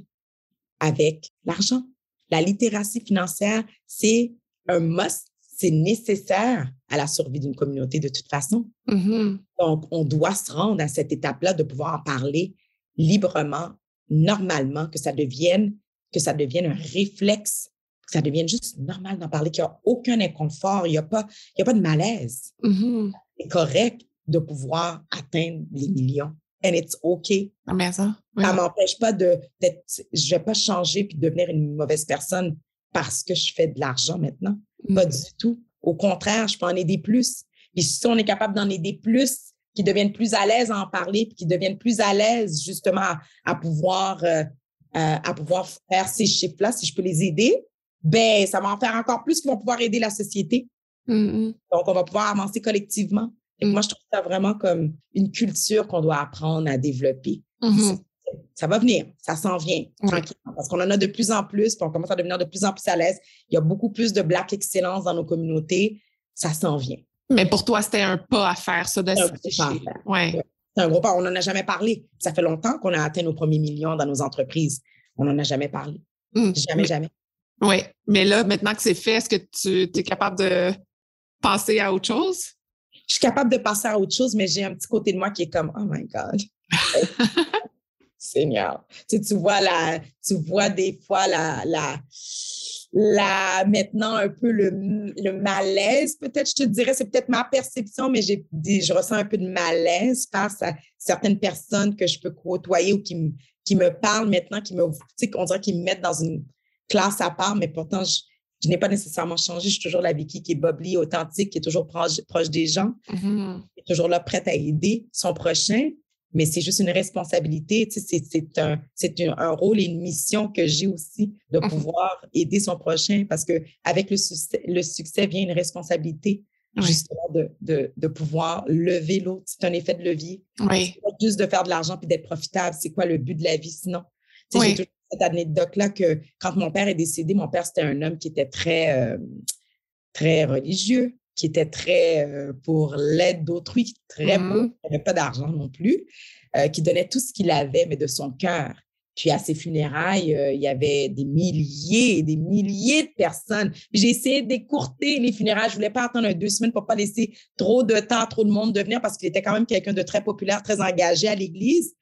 avec l'argent. La littératie financière, c'est un must, c'est nécessaire à la survie d'une communauté de toute façon. Mm-hmm. Donc, on doit se rendre à cette étape-là de pouvoir en parler librement normalement, que ça devienne, que ça devienne un réflexe, que ça devienne juste normal d'en parler, qu'il n'y a aucun inconfort, il n'y a, pas, il y a pas de malaise. Mm-hmm. C'est correct de pouvoir atteindre les millions. And it's OK. Ah, mais ça, ne m'empêche pas de, d'être, je vais pas changer puis devenir une mauvaise personne parce que je fais de l'argent maintenant. Pas mm. du tout. Au contraire, je peux en aider plus. Puis si on est capable d'en aider plus, qui deviennent plus à l'aise à en parler, puis qui deviennent plus à l'aise justement à, pouvoir, euh, euh, à pouvoir faire ces chiffres-là, si je peux les aider, ben ça va en faire encore plus qui vont pouvoir aider la société. Mm-hmm. Donc, on va pouvoir avancer collectivement. Et Mm. Moi, je trouve ça vraiment comme une culture qu'on doit apprendre à développer. Mm-hmm. Ça va venir, ça s'en vient. Parce qu'on en a de plus en plus, puis on commence à devenir de plus en plus à l'aise. Il y a beaucoup plus de black excellence dans nos communautés. Ça s'en vient. Mais pour toi, c'était un pas à faire, ça, de Ouais. C'est un gros pas. On n'en a jamais parlé. Ça fait longtemps qu'on a atteint nos premiers millions dans nos entreprises. On n'en a jamais parlé. Mmh. Jamais, jamais. Oui. Mais là, maintenant que c'est fait, est-ce que tu es capable de passer à autre chose? Je suis capable de passer à autre chose, mais j'ai un petit côté de moi qui est comme Oh my God. Seigneur. Tu, tu vois la, tu vois des fois la, la, là, maintenant un peu le, le malaise, peut-être, je te dirais, c'est peut-être ma perception, mais j'ai, je ressens un peu de malaise face à certaines personnes que je peux côtoyer ou qui, me, qui me parlent maintenant, qui me, tu sais, on dirait qu'ils me mettent dans une classe à part, mais pourtant, je, je n'ai pas nécessairement changé. Je suis toujours la Vicky qui est bubbly, authentique, qui est toujours proche, proche des gens, mm-hmm. qui est toujours là, prête à aider son prochain mais c'est juste une responsabilité. Tu sais, c'est un, rôle et une mission que j'ai aussi de mmh pouvoir aider son prochain parce que avec le succès, le succès vient une responsabilité justement de, de, de, pouvoir lever l'autre. C'est un effet de levier. Oui. Pas juste de faire de l'argent puis d'être profitable. C'est quoi le but de la vie sinon? Tu sais, J'ai toujours cette anecdote-là que quand mon père est décédé, mon père, c'était un homme qui était très, euh, très religieux qui était très euh, pour l'aide d'autrui, très beau, qui n'avait pas d'argent non plus, euh, qui donnait tout ce qu'il avait, mais de son cœur. Puis à ses funérailles, euh, il y avait des milliers et des milliers de personnes. J'ai essayé d'écourter les funérailles. Je voulais pas attendre deux semaines pour pas laisser trop de temps, trop de monde de venir parce qu'il était quand même quelqu'un de très populaire, très engagé à l'Église.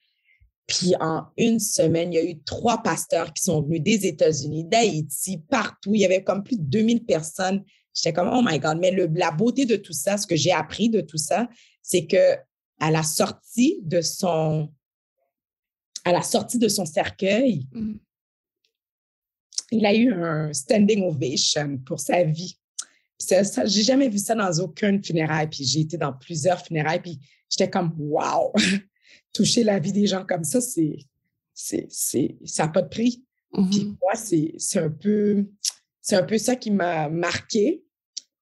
Puis en une semaine, il y a eu trois pasteurs qui sont venus des États-Unis, d'Haïti, partout. Il y avait comme plus de 2000 personnes J'étais comme, oh my God. Mais le, la beauté de tout ça, ce que j'ai appris de tout ça, c'est que à la sortie de son, à la sortie de son cercueil, mmh. il a eu un standing ovation pour sa vie. Ça, ça, j'ai jamais vu ça dans aucune funéraille. Puis j'ai été dans plusieurs funérailles. Puis j'étais comme, wow, toucher la vie des gens comme ça, c'est, c'est, c'est, ça n'a pas de prix. Mmh Puis moi, c'est, c'est un peu, c'est un peu ça qui m'a marqué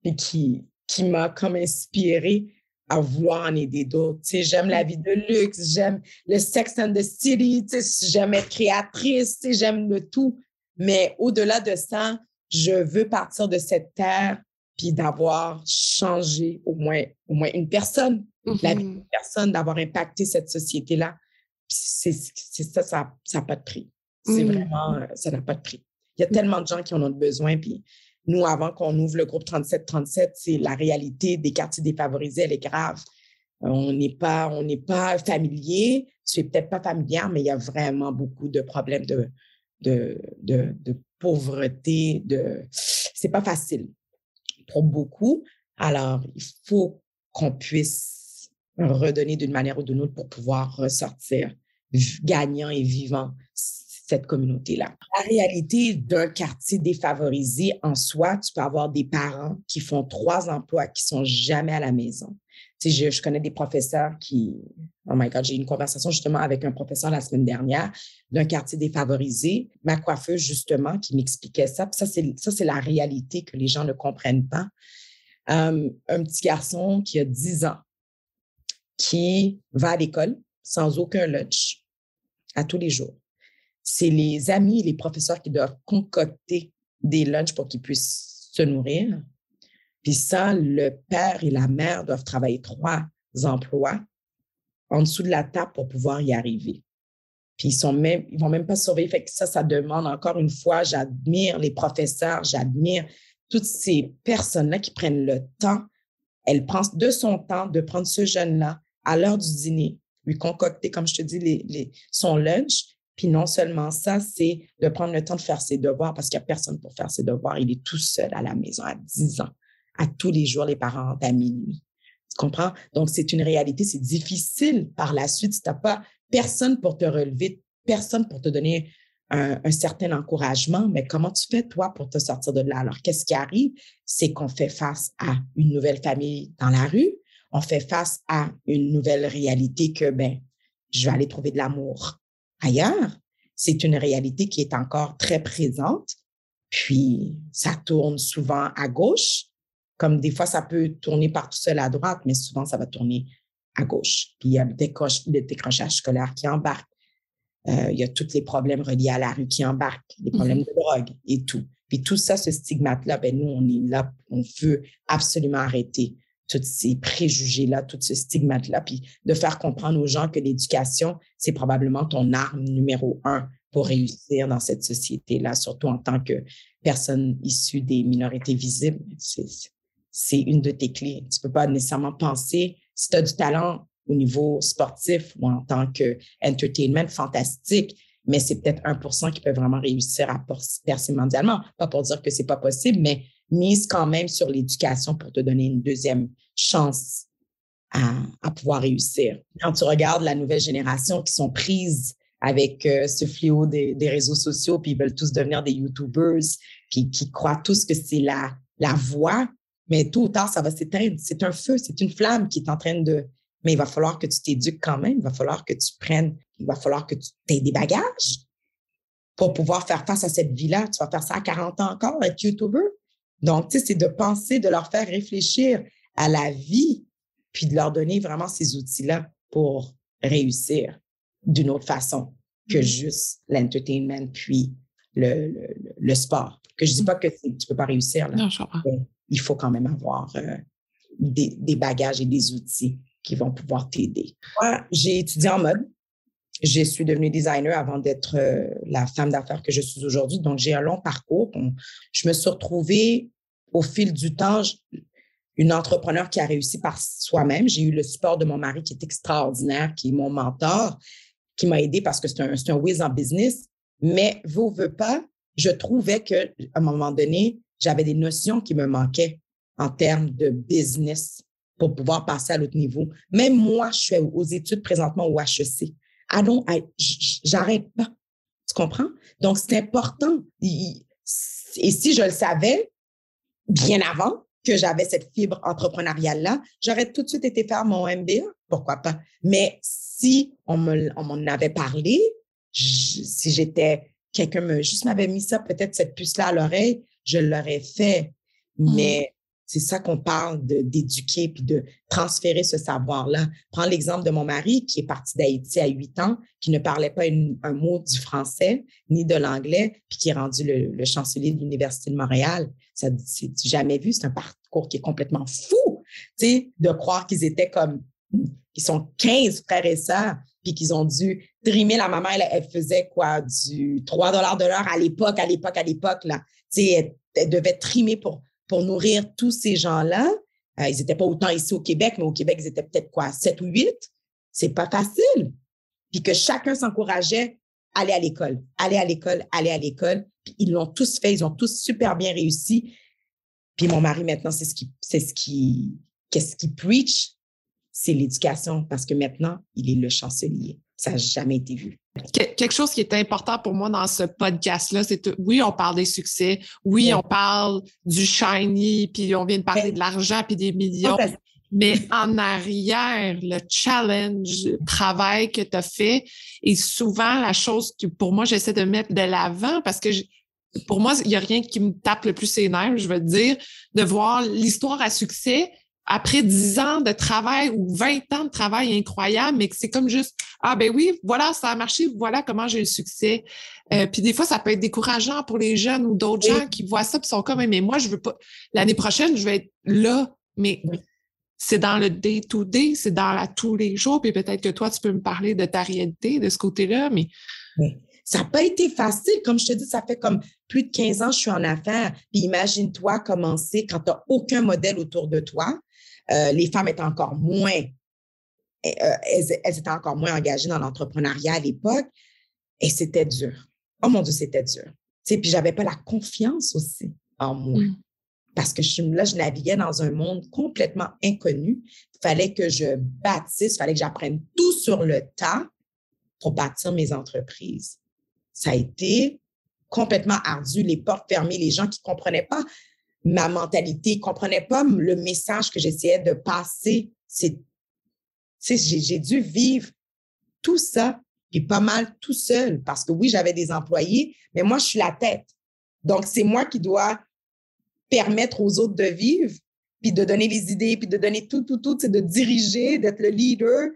et qui, qui m'a comme inspiré à vouloir en aider d'autres. Tu sais, j'aime la vie de luxe, j'aime le Sex and the City, tu sais, j'aime être créatrice, tu sais, j'aime le tout. Mais au-delà de ça, je veux partir de cette terre puis d'avoir changé au moins, au moins une personne, la vie d'une mm-hmm. personne, d'avoir impacté cette société-là. C'est ça, ça n'a pas de prix. C'est mm. vraiment, euh, ça n'a pas de prix. Il y a tellement de gens qui en ont besoin, puis nous, avant qu'on ouvre le groupe 3737, c'est la réalité des quartiers défavorisés, elle est grave. On n'est pas, on n'est pas familier. Tu peut-être pas familière, mais il y a vraiment beaucoup de problèmes de, de, de, de pauvreté. De, c'est pas facile pour beaucoup. Alors, il faut qu'on puisse redonner d'une manière ou d'une autre pour pouvoir ressortir gagnant et vivant cette communauté-là. La réalité d'un quartier défavorisé en soi, tu peux avoir des parents qui font trois emplois, qui sont jamais à la maison. Tu je, connais des professeurs qui, oh my God, j'ai eu une conversation justement avec un professeur la semaine dernière d'un quartier défavorisé, ma coiffeuse justement, qui m'expliquait ça. ça, c'est, la réalité que les gens ne comprennent pas. Euh, un petit garçon qui a 10 ans, qui va à l'école sans aucun lunch à tous les jours c'est les amis et les professeurs qui doivent concocter des lunchs pour qu'ils puissent se nourrir. Puis ça, le père et la mère doivent travailler trois emplois en dessous de la table pour pouvoir y arriver. Puis ils sont même, ils vont même pas surveiller. Fait que ça, ça demande encore une fois, j'admire les professeurs, j'admire toutes ces personnes-là qui prennent le temps. Elle prend de son temps de prendre ce jeune-là à l'heure du dîner, lui concocter, comme je te dis, les, son lunch, puis non seulement ça, c'est de prendre le temps de faire ses devoirs parce qu'il n'y a personne pour faire ses devoirs. Il est tout seul à la maison à 10 ans. À tous les jours, les parents à minuit. Tu comprends? Donc, c'est une réalité. C'est difficile par la suite si tu n'as pas personne pour te relever, personne pour te donner un, un, certain encouragement. Mais comment tu fais, toi, pour te sortir de là? Alors, qu'est-ce qui arrive? C'est qu'on fait face à une nouvelle famille dans la rue. On fait face à une nouvelle réalité que, ben, je vais aller trouver de l'amour ailleurs. C'est une réalité qui est encore très présente. Puis, ça tourne souvent à gauche, comme des fois, ça peut tourner par tout seul à droite, mais souvent, ça va tourner à gauche. Puis, il y a le, décrochage scolaire qui embarque. Euh, il y a tous les problèmes reliés à la rue qui embarquent, les problèmes mm-hmm. de drogue et tout. Puis tout ça, ce stigmate-là, ben nous, on est là, on veut absolument arrêter tous ces préjugés-là, tout ce stigmate-là, puis de faire comprendre aux gens que l'éducation, c'est probablement ton arme numéro un pour réussir dans cette société-là, surtout en tant que personne issue des minorités visibles. C'est une de tes clés. Tu peux pas nécessairement penser, si tu as du talent au niveau sportif ou en tant que entertainment, fantastique, mais c'est peut-être 1% qui peut vraiment réussir à percer mondialement. Pas pour dire que c'est pas possible, mais mise quand même sur l'éducation pour te donner une deuxième chance à, pouvoir réussir. Quand tu regardes la nouvelle génération qui sont prises avec euh, ce fléau des, réseaux sociaux, puis ils veulent tous devenir des YouTubers, puis qui croient tous que c'est la, la voie, mais tôt ou tard, ça va s'éteindre. C'est un feu, c'est une flamme qui est en train de... Mais il va falloir que tu t'éduques quand même, il va falloir que tu prennes, il va falloir que tu aies des bagages pour pouvoir faire face à cette vie-là. Tu vas faire ça à 40 ans encore, être YouTuber? Donc, tu sais, c'est de penser, de leur faire réfléchir à la vie, puis de leur donner vraiment ces outils-là pour réussir d'une autre façon que mm-hmm. juste l'entertainment, puis le, le, sport. Que je dis mm. pas que tu ne peux pas réussir. Là. Non, je comprends. Il faut quand même avoir euh, des, des, bagages et des outils qui vont pouvoir t'aider. Moi, j'ai étudié en mode. Je suis devenue designer avant d'être euh, la femme d'affaires que je suis aujourd'hui. Donc, j'ai un long parcours. je me suis retrouvée au fil du temps une entrepreneur qui a réussi par soi-même. J'ai eu le support de mon mari qui est extraordinaire, qui est mon mentor, qui m'a aidé parce que c'est un, un whiz en business. Mais vous veux pas, je trouvais qu'à un moment donné, j'avais des notions qui me manquaient en termes de business pour pouvoir passer à l'autre niveau. Même moi, je suis aux études présentement au HEC. Ah non, j'arrête pas. Tu comprends? Donc, c'est important. Et si je le savais bien avant, que j'avais cette fibre entrepreneuriale-là, j'aurais tout de suite été faire mon MBA, pourquoi pas? Mais si on m'en avait parlé, si j'étais, quelqu'un me, juste m'avait mis ça, peut-être cette puce-là à l'oreille, je l'aurais fait. Mmh. Mais c'est ça qu'on parle d'éduquer puis de transférer ce savoir-là. Prends l'exemple de mon mari qui est parti d'Haïti à huit ans, qui ne parlait pas un mot du français ni de l'anglais, puis qui est rendu le, chancelier de l'Université de Montréal. Ça, c'est jamais vu. C'est un parcours qui est complètement fou, tu sais, de croire qu'ils étaient comme, ils sont 15 frères et sœurs, puis qu'ils ont dû trimer. La maman, elle, faisait quoi? Du 3 dollars de l'heure à l'époque, à l'époque, à l'époque, là. Tu sais, elle devait trimer pour pour nourrir tous ces gens-là. Euh, ils n'étaient pas autant ici au Québec, mais au Québec, ils étaient peut-être quoi, 7 ou 8. C'est pas facile. Puis que chacun s'encourageait à aller à l'école, aller à l'école, aller à l'école. Puis ils l'ont tous fait, ils ont tous super bien réussi. Puis mon mari, maintenant, c'est ce qui, c'est ce qui, qu'est-ce qu'il preach? C'est l'éducation parce que maintenant, il est le chancelier. Ça n'a jamais été vu. Quelque chose qui est important pour moi dans ce podcast-là, c'est oui, on parle des succès, oui, on parle du shiny, puis on vient de parler de l'argent, puis des millions. Mais en arrière, le challenge, le travail que tu as fait est souvent la chose que pour moi, j'essaie de mettre de l'avant parce que pour moi, il n'y a rien qui me tape le plus ses nerfs, je veux dire, de voir l'histoire à succès, après dix ans de travail ou 20 ans de travail incroyable, mais que c'est comme juste Ah ben oui, voilà, ça a marché, voilà comment j'ai eu le succès. Euh, puis des fois, ça peut être décourageant pour les jeunes ou d'autres gens qui voient ça et sont comme Mais moi, je veux pas. L'année prochaine, je vais être là, mais c'est dans le day-to-day, c'est dans la tous les jours. Puis peut-être que toi, tu peux me parler de ta réalité de ce côté-là, mais. Ça n'a pas été facile. Comme je te dis, ça fait comme plus de 15 ans que je suis en affaires. Puis imagine-toi commencer quand tu n'as aucun modèle autour de toi. Euh, les femmes étaient encore moins, euh, elles, étaient encore moins engagées dans l'entrepreneuriat à l'époque. Et c'était dur. Oh mon Dieu, c'était dur. Tu puis j'avais pas la confiance aussi en moi. Mm. Parce que je, là, je naviguais dans un monde complètement inconnu. Il fallait que je bâtisse, il fallait que j'apprenne tout sur le tas pour bâtir mes entreprises. Ça a été complètement ardu, les portes fermées, les gens qui ne comprenaient pas ma mentalité, ne comprenaient pas le message que j'essayais de passer. C'est, j'ai dû vivre tout ça, puis pas mal tout seul, parce que oui, j'avais des employés, mais moi, je suis la tête. Donc, c'est moi qui dois permettre aux autres de vivre, puis de donner les idées, puis de donner tout, tout, tout, c'est de diriger, d'être le leader,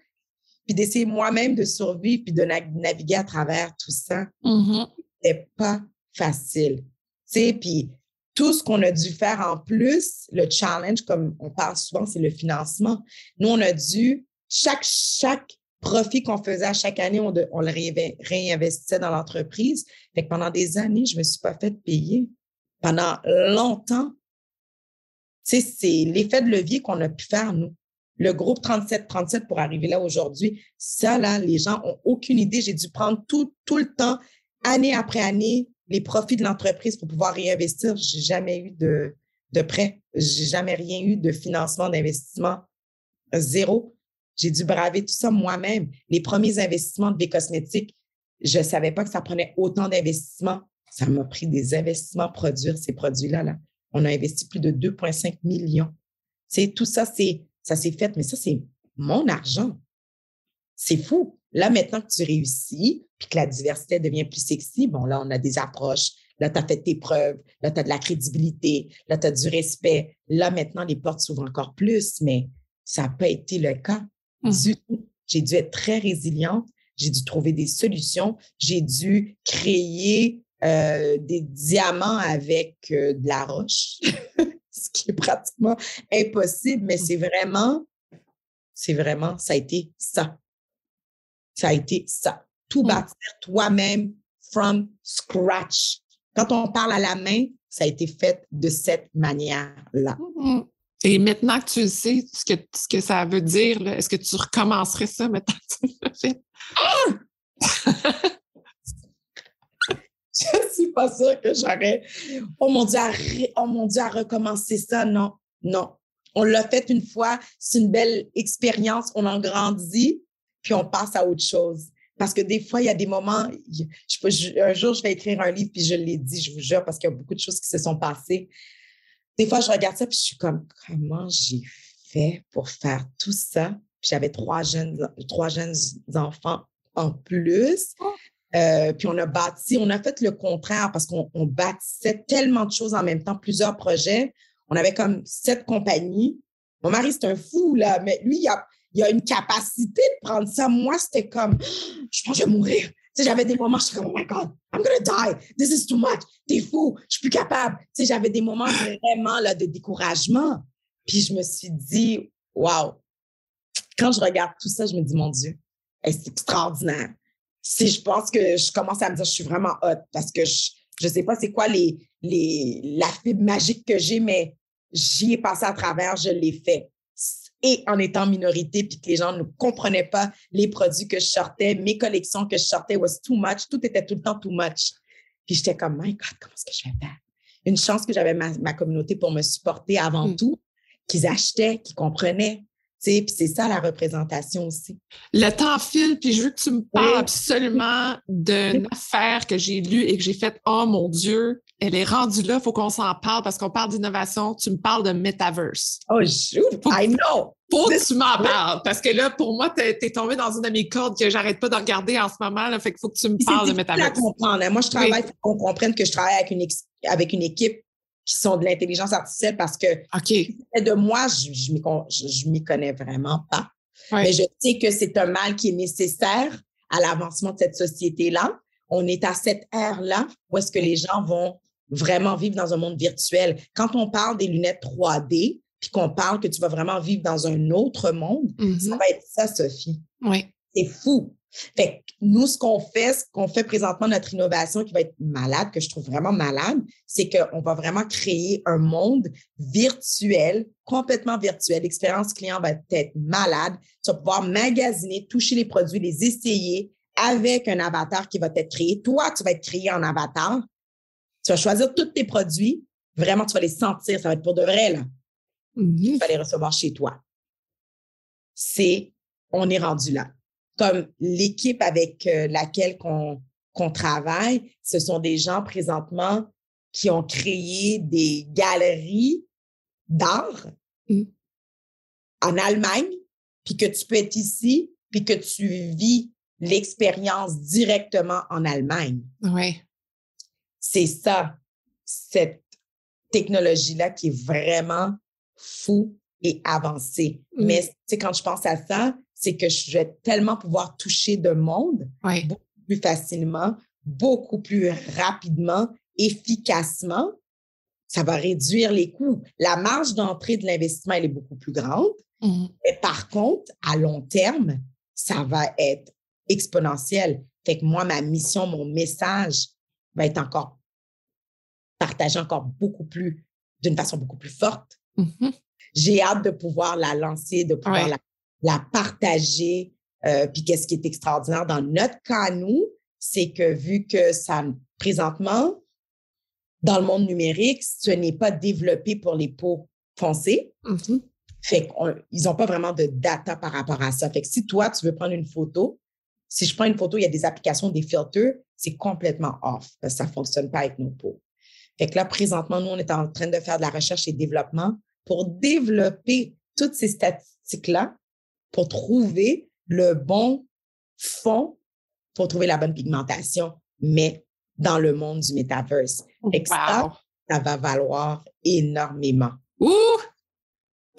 puis d'essayer moi-même de survivre, puis de naviguer à travers tout ça. Mm-hmm. C'était pas facile. Tu sais, puis tout ce qu'on a dû faire en plus, le challenge, comme on parle souvent, c'est le financement. Nous, on a dû, chaque, chaque profit qu'on faisait à chaque année, on, le réinvestissait dans l'entreprise. Fait que pendant des années, je ne me suis pas fait payer. Pendant longtemps. C'est l'effet de levier qu'on a pu faire, nous. Le groupe 37-37 pour arriver là aujourd'hui, ça, là, les gens ont aucune idée. J'ai dû prendre tout, tout le temps, année après année, les profits de l'entreprise pour pouvoir réinvestir. J'ai jamais eu de, de prêt. J'ai jamais rien eu de financement d'investissement. Zéro. J'ai dû braver tout ça moi-même. Les premiers investissements de B-Cosmétiques, je ne savais pas que ça prenait autant d'investissements. Ça m'a pris des investissements à produire ces produits-là. Là. On a investi plus de 2,5 millions. C'est tout ça, c'est ça s'est fait, mais ça, c'est mon argent. C'est fou. Là, maintenant que tu réussis, puis que la diversité devient plus sexy, bon, là, on a des approches. Là, tu as fait tes preuves. Là, tu as de la crédibilité. Là, tu as du respect. Là, maintenant, les portes s'ouvrent encore plus, mais ça n'a pas été le cas mmh. du tout. J'ai dû être très résiliente. J'ai dû trouver des solutions. J'ai dû créer euh, des diamants avec euh, de la roche, ce qui est pratiquement impossible, mais mmh. c'est vraiment, c'est vraiment, ça a été ça ça a été ça. Tout mmh. bâtir toi-même from scratch. Quand on parle à la main, ça a été fait de cette manière-là. Mmh. Et maintenant que tu sais ce que, ce que ça veut dire, est-ce que tu recommencerais ça maintenant que tu l'as fait? Je ne suis pas sûre que j'aurais. Oh mon Dieu, à, oh mon Dieu, à recommencer ça, non, non. On l'a fait une fois, c'est une belle expérience, on en grandit, puis on passe à autre chose. Parce que des fois, il y a des moments, je, un jour, je vais écrire un livre, puis je l'ai dit, je vous jure, parce qu'il y a beaucoup de choses qui se sont passées. Des fois, je regarde ça, puis je suis comme, comment j'ai fait pour faire tout ça? Puis j'avais trois jeunes, trois jeunes enfants en plus. Euh, puis on a bâti, on a fait le contraire parce qu'on bâtissait tellement de choses en même temps, plusieurs projets. On avait comme sept compagnies. Mon mari, c'est un fou, là, mais lui, il a, il a une capacité de prendre ça. Moi, c'était comme, je pense que je vais mourir. Tu j'avais des moments, je suis comme, oh my God, I'm gonna die. This is too much. T'es fou. Je suis plus capable. Tu j'avais des moments vraiment là, de découragement. Puis je me suis dit, wow. Quand je regarde tout ça, je me dis, mon Dieu, c'est extraordinaire. Si je pense que je commence à me dire, je suis vraiment hot parce que je ne sais pas c'est quoi les, les, la fibre magique que j'ai, mais j'y ai passé à travers, je l'ai fait. Et en étant minorité, puis que les gens ne comprenaient pas les produits que je sortais, mes collections que je sortais was too much, tout était tout le temps too much. Puis j'étais comme, my God, comment est-ce que je vais faire? Une chance que j'avais ma, communauté pour me supporter avant mm. tout, qu'ils achetaient, qu'ils comprenaient, puis c'est ça la représentation aussi. Le temps file, puis je veux que tu me parles absolument d'une affaire que j'ai lue et que j'ai faite. Oh mon Dieu, elle est rendue là, il faut qu'on s'en parle parce qu'on parle d'innovation. Tu me parles de metaverse. Oh, shoot, I know. Faut que tu m'en parles parce que là, pour moi, tu es, tombé dans une de mes cordes que j'arrête pas de regarder en ce moment. Là, fait qu'il faut que tu me parles de metaverse. À comprendre. Hein. Moi, je travaille pour qu'on comprenne que je travaille avec une, avec une équipe qui sont de l'intelligence artificielle parce que de moi, je je, m'y connais vraiment pas. Mais je sais que c'est un mal qui est nécessaire à l'avancement de cette société-là. On est à cette ère-là où est-ce que les gens vont vraiment vivre dans un monde virtuel. Quand on parle des lunettes 3D, puis qu'on parle que tu vas vraiment vivre dans un autre monde, ça mm-hmm. va être ça, Sophie. Oui. C'est fou. Fait que nous, ce qu'on fait, ce qu'on fait présentement, notre innovation qui va être malade, que je trouve vraiment malade, c'est qu'on va vraiment créer un monde virtuel, complètement virtuel. L'expérience client va être malade. Tu vas pouvoir magasiner, toucher les produits, les essayer avec un avatar qui va être créé. Toi, tu vas être créé en avatar. Tu vas choisir tous tes produits. Vraiment, tu vas les sentir. Ça va être pour de vrai, là. Tu vas les recevoir chez toi. C'est, on est rendu là comme l'équipe avec euh, laquelle qu'on travaille, ce sont des gens présentement qui ont créé des galeries d'art mmh. en Allemagne, puis que tu peux être ici, puis que tu vis l'expérience directement en Allemagne. Oui. C'est ça, cette technologie-là qui est vraiment fou et avancée. Mmh. Mais c'est quand je pense à ça, c'est que je vais tellement pouvoir toucher de monde beaucoup plus facilement, beaucoup plus rapidement, efficacement. Ça va réduire les coûts. La marge d'entrée de l'investissement, elle est beaucoup plus grande. Mmh. Mais par contre, à long terme, ça va être exponentiel. Fait que moi, ma mission, mon message va être encore partagé encore beaucoup plus, d'une façon beaucoup plus forte. Mmh J'ai hâte de pouvoir la lancer, de pouvoir la la partager. Euh, puis qu'est-ce qui est extraordinaire dans notre cas, nous, c'est que vu que ça, présentement, dans le monde numérique, ce n'est pas développé pour les peaux foncées. Mm-hmm. Fait qu'ils n'ont pas vraiment de data par rapport à ça. Fait que si toi, tu veux prendre une photo, si je prends une photo, il y a des applications, des filtres, c'est complètement off parce que ça ne fonctionne pas avec nos peaux. Fait que là, présentement, nous, on est en train de faire de la recherche et développement pour développer toutes ces statistiques-là pour trouver le bon fond, pour trouver la bonne pigmentation, mais dans le monde du metaverse. ça, ça va valoir énormément. Ouh!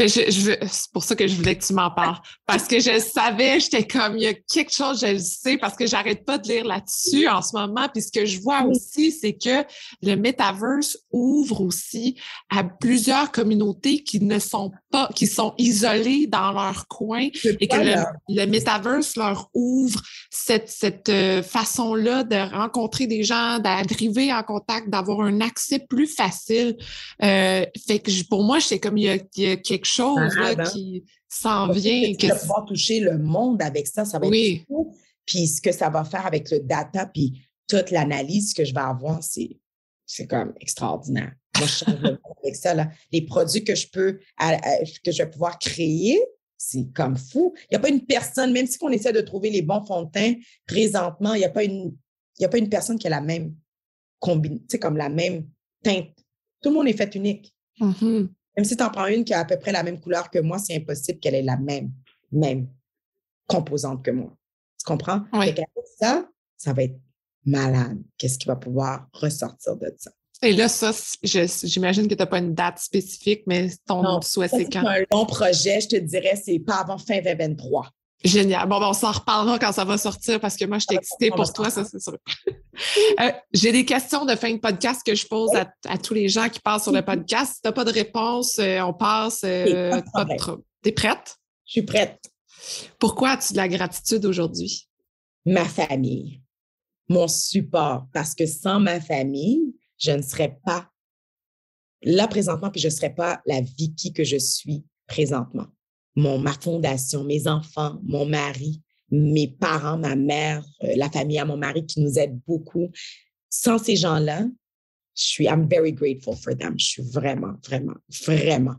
C'est pour ça que je voulais que tu m'en parles. Parce que je savais, j'étais comme, il y a quelque chose, je le sais, parce que j'arrête pas de lire là-dessus en ce moment. Puis ce que je vois aussi, c'est que le metaverse ouvre aussi à plusieurs communautés qui ne sont pas, qui sont isolées dans leur coin et que le, le, metaverse leur ouvre cette, cette euh, façon-là de rencontrer des gens, d'arriver en contact, d'avoir un accès plus facile. Euh, fait que pour moi, j'étais comme, il y a, il y a quelque chose là, hein? qui s'en vient. Tu vas pouvoir toucher le monde avec ça, ça va être fou. Puis ce que ça va faire avec le data, puis toute l'analyse que je vais avoir, c'est, c'est comme extraordinaire. Moi, je change avec ça. Là. Les produits que je peux, que je vais pouvoir créer, c'est comme fou. Il n'y a pas une personne, même si on essaie de trouver les bons fonds de teint, présentement, il n'y a pas une, y a pas une personne qui a la même combine, comme la même teinte. Tout le monde est fait unique. Mm-hmm. Même si tu en prends une qui a à peu près la même couleur que moi, c'est impossible qu'elle ait la même, même composante que moi. Tu comprends? Oui. ça, ça va être malade. Qu'est-ce qui va pouvoir ressortir de ça? Et là, ça, j'imagine que tu n'as pas une date spécifique, mais ton souhait, c'est quand? C'est un long projet, je te dirais, c'est pas avant fin 2023. Génial. Bon, ben, on s'en reparlera quand ça va sortir parce que moi, je suis excitée pour toi, ça, c'est sûr. Euh, j'ai des questions de fin de podcast que je pose à, tous les gens qui passent sur le podcast. Si tu n'as pas de réponse, euh, on passe. Euh, tu es prête? Je suis prête. Pourquoi as-tu de la gratitude aujourd'hui? Ma famille, mon support, parce que sans ma famille, je ne serais pas là présentement, puis je ne serais pas la Vicky que je suis présentement. Mon, ma fondation, mes enfants, mon mari, mes parents, ma mère, euh, la famille à mon mari qui nous aide beaucoup. Sans ces gens-là, je suis, I'm very grateful for them. Je suis vraiment, vraiment, vraiment,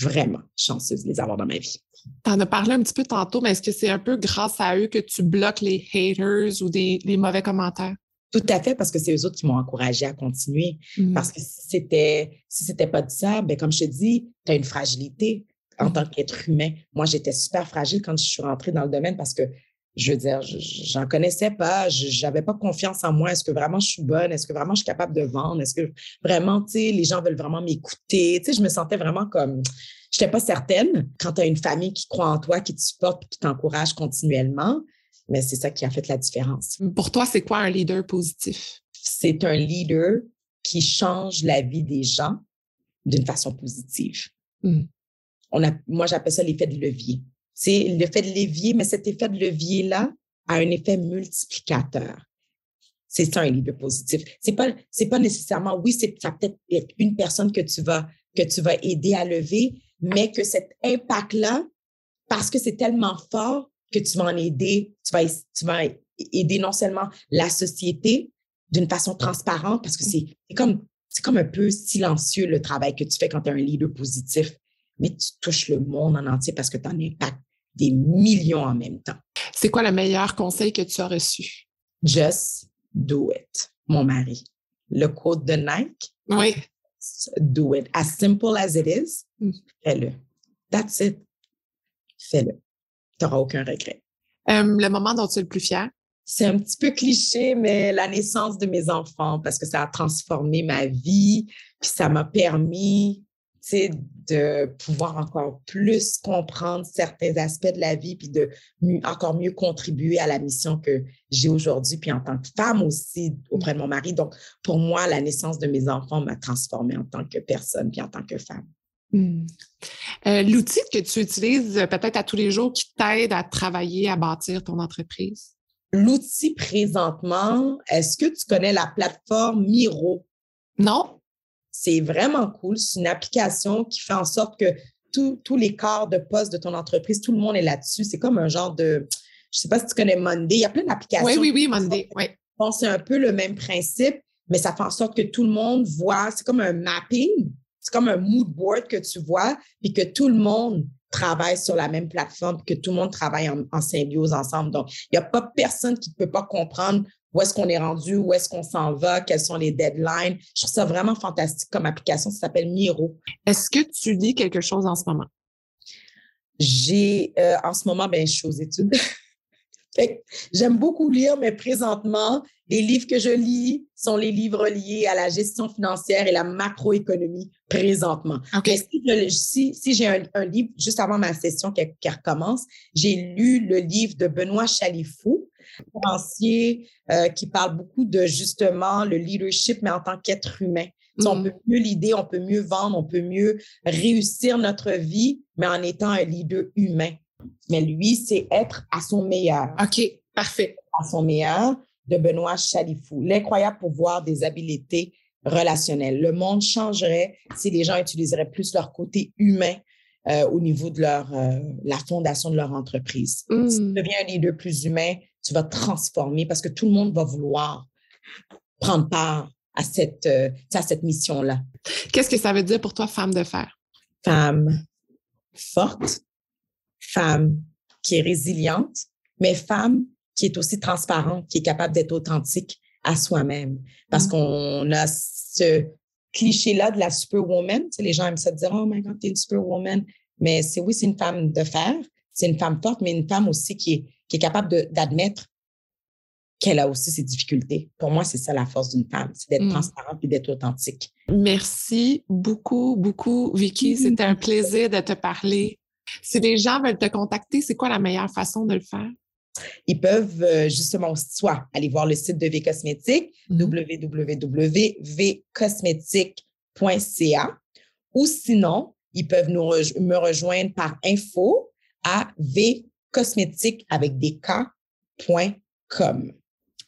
vraiment chanceuse de les avoir dans ma vie. Tu en as parlé un petit peu tantôt, mais est-ce que c'est un peu grâce à eux que tu bloques les haters ou des, les mauvais commentaires? Tout à fait, parce que c'est eux autres qui m'ont encouragé à continuer. Mmh. Parce que si c'était, si c'était pas de ça, ben, comme je te dis, tu as une fragilité en tant qu'être humain. Moi, j'étais super fragile quand je suis rentrée dans le domaine parce que, je veux dire, j'en connaissais pas, j'avais pas confiance en moi. Est-ce que vraiment je suis bonne? Est-ce que vraiment je suis capable de vendre? Est-ce que vraiment, tu sais, les gens veulent vraiment m'écouter? Tu sais, je me sentais vraiment comme, je n'étais pas certaine. Quand tu as une famille qui croit en toi, qui te supporte, qui t'encourage continuellement, mais c'est ça qui a fait la différence. Pour toi, c'est quoi un leader positif? C'est un leader qui change la vie des gens d'une façon positive. Hmm. On a, moi, j'appelle ça l'effet de levier. C'est l'effet de levier, mais cet effet de levier-là a un effet multiplicateur. C'est ça un leader positif. C'est pas, pas nécessairement, oui, c'est, ça peut être une personne que tu vas, aider à lever, mais que cet impact-là, parce que c'est tellement fort, que tu vas en aider, tu vas, tu vas aider non seulement la société d'une façon transparente, parce que c'est comme, comme un peu silencieux le travail que tu fais quand tu es un leader positif, mais tu touches le monde en entier parce que tu en impactes des millions en même temps. C'est quoi le meilleur conseil que tu as reçu? Just do it, mon mari. Le code de Nike? Oui. Do it. As simple as it is, mm. fais-le. That's it. Fais-le tu n'auras aucun regret. le moment dont tu es le plus fier? C'est un petit peu cliché, mais la naissance de mes enfants, parce que ça a transformé ma vie, puis ça m'a permis de pouvoir encore plus comprendre certains aspects de la vie, puis de encore mieux contribuer à la mission que j'ai aujourd'hui, puis en tant que femme aussi auprès de mon mari. Donc, pour moi, la naissance de mes enfants m'a transformée en tant que personne, puis en tant que femme. Hmm. Euh, l'outil que tu utilises euh, peut-être à tous les jours qui t'aide à travailler, à bâtir ton entreprise? L'outil présentement, est-ce que tu connais la plateforme Miro? Non. C'est vraiment cool. C'est une application qui fait en sorte que tous les corps de poste de ton entreprise, tout le monde est là-dessus. C'est comme un genre de, je ne sais pas si tu connais Monday, il y a plein d'applications. Oui, oui, oui, Monday. Oui. c'est un peu le même principe, mais ça fait en sorte que tout le monde voit, c'est comme un mapping c'est comme un mood board que tu vois, puis que tout le monde travaille sur la même plateforme, que tout le monde travaille en, symbiose ensemble. Donc, il n'y a pas personne qui ne peut pas comprendre où est-ce qu'on est rendu, où est-ce qu'on s'en va, quels sont les deadlines. Je trouve ça vraiment fantastique comme application. Ça s'appelle Miro. Est-ce que tu lis quelque chose en ce moment? J'ai, euh, en ce moment, ben, je suis aux études. J'aime beaucoup lire, mais présentement, les livres que je lis sont les livres liés à la gestion financière et la macroéconomie présentement. Si, si, j'ai un, livre, juste avant ma session qui, recommence, j'ai lu le livre de Benoît Chalifou, financier, euh, qui parle beaucoup de justement le leadership, mais en tant qu'être humain. On mm. peut mieux l'idée, on peut mieux vendre, on peut mieux réussir notre vie, mais en étant un leader humain. Mais lui, c'est être à son meilleur. OK, parfait. À son meilleur de Benoît Chalifou. L'incroyable pouvoir des habiletés relationnelles. Le monde changerait si les gens utiliseraient plus leur côté humain euh, au niveau de leur, euh, la fondation de leur entreprise. Si tu deviens un leader plus humain, tu vas transformer parce que tout le monde va vouloir prendre part à cette, euh, à cette mission-là. Qu'est-ce que ça veut dire pour toi, femme de fer? Femme forte, femme qui est résiliente, mais femme qui est aussi transparente, qui est capable d'être authentique à soi-même. Parce mm. qu'on a ce cliché-là de la superwoman. Tu sais, les gens aiment ça dire, oh my God, t'es une superwoman. Mais c'est oui, c'est une femme de fer, c'est une femme forte, mais une femme aussi qui est, qui est capable d'admettre qu'elle a aussi ses difficultés. Pour moi, c'est ça la force d'une femme, c'est d'être mm. transparente et d'être authentique. Merci beaucoup, beaucoup, Vicky. C'était un plaisir de te parler. Si les gens veulent te contacter, c'est quoi la meilleure façon de le faire? Ils peuvent euh, justement soit aller voir le site de V Cosmétiques, mm-hmm. www.vcosmétique.ca, ou sinon, ils peuvent nous me rejoindre par info à vcosmétique avec des K.com.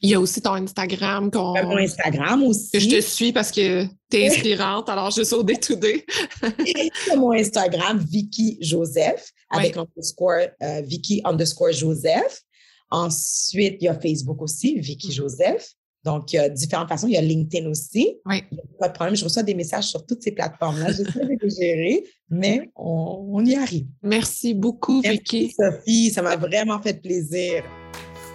Il y a aussi ton Instagram. Qu'on... Mon Instagram aussi. Que je te suis parce que tu es inspirante, alors je suis au day to mon Instagram, Vicky Joseph, avec underscore, euh, Vicky underscore Joseph. Ensuite, il y a Facebook aussi, Vicky mm-hmm. Joseph. Donc, il y a différentes façons. Il y a LinkedIn aussi. Oui. pas de problème. Je reçois des messages sur toutes ces plateformes-là. J'essaie de les gérer, mais on, on, y arrive. Merci beaucoup, Merci, Vicky. Sophie, ça m'a vraiment fait plaisir.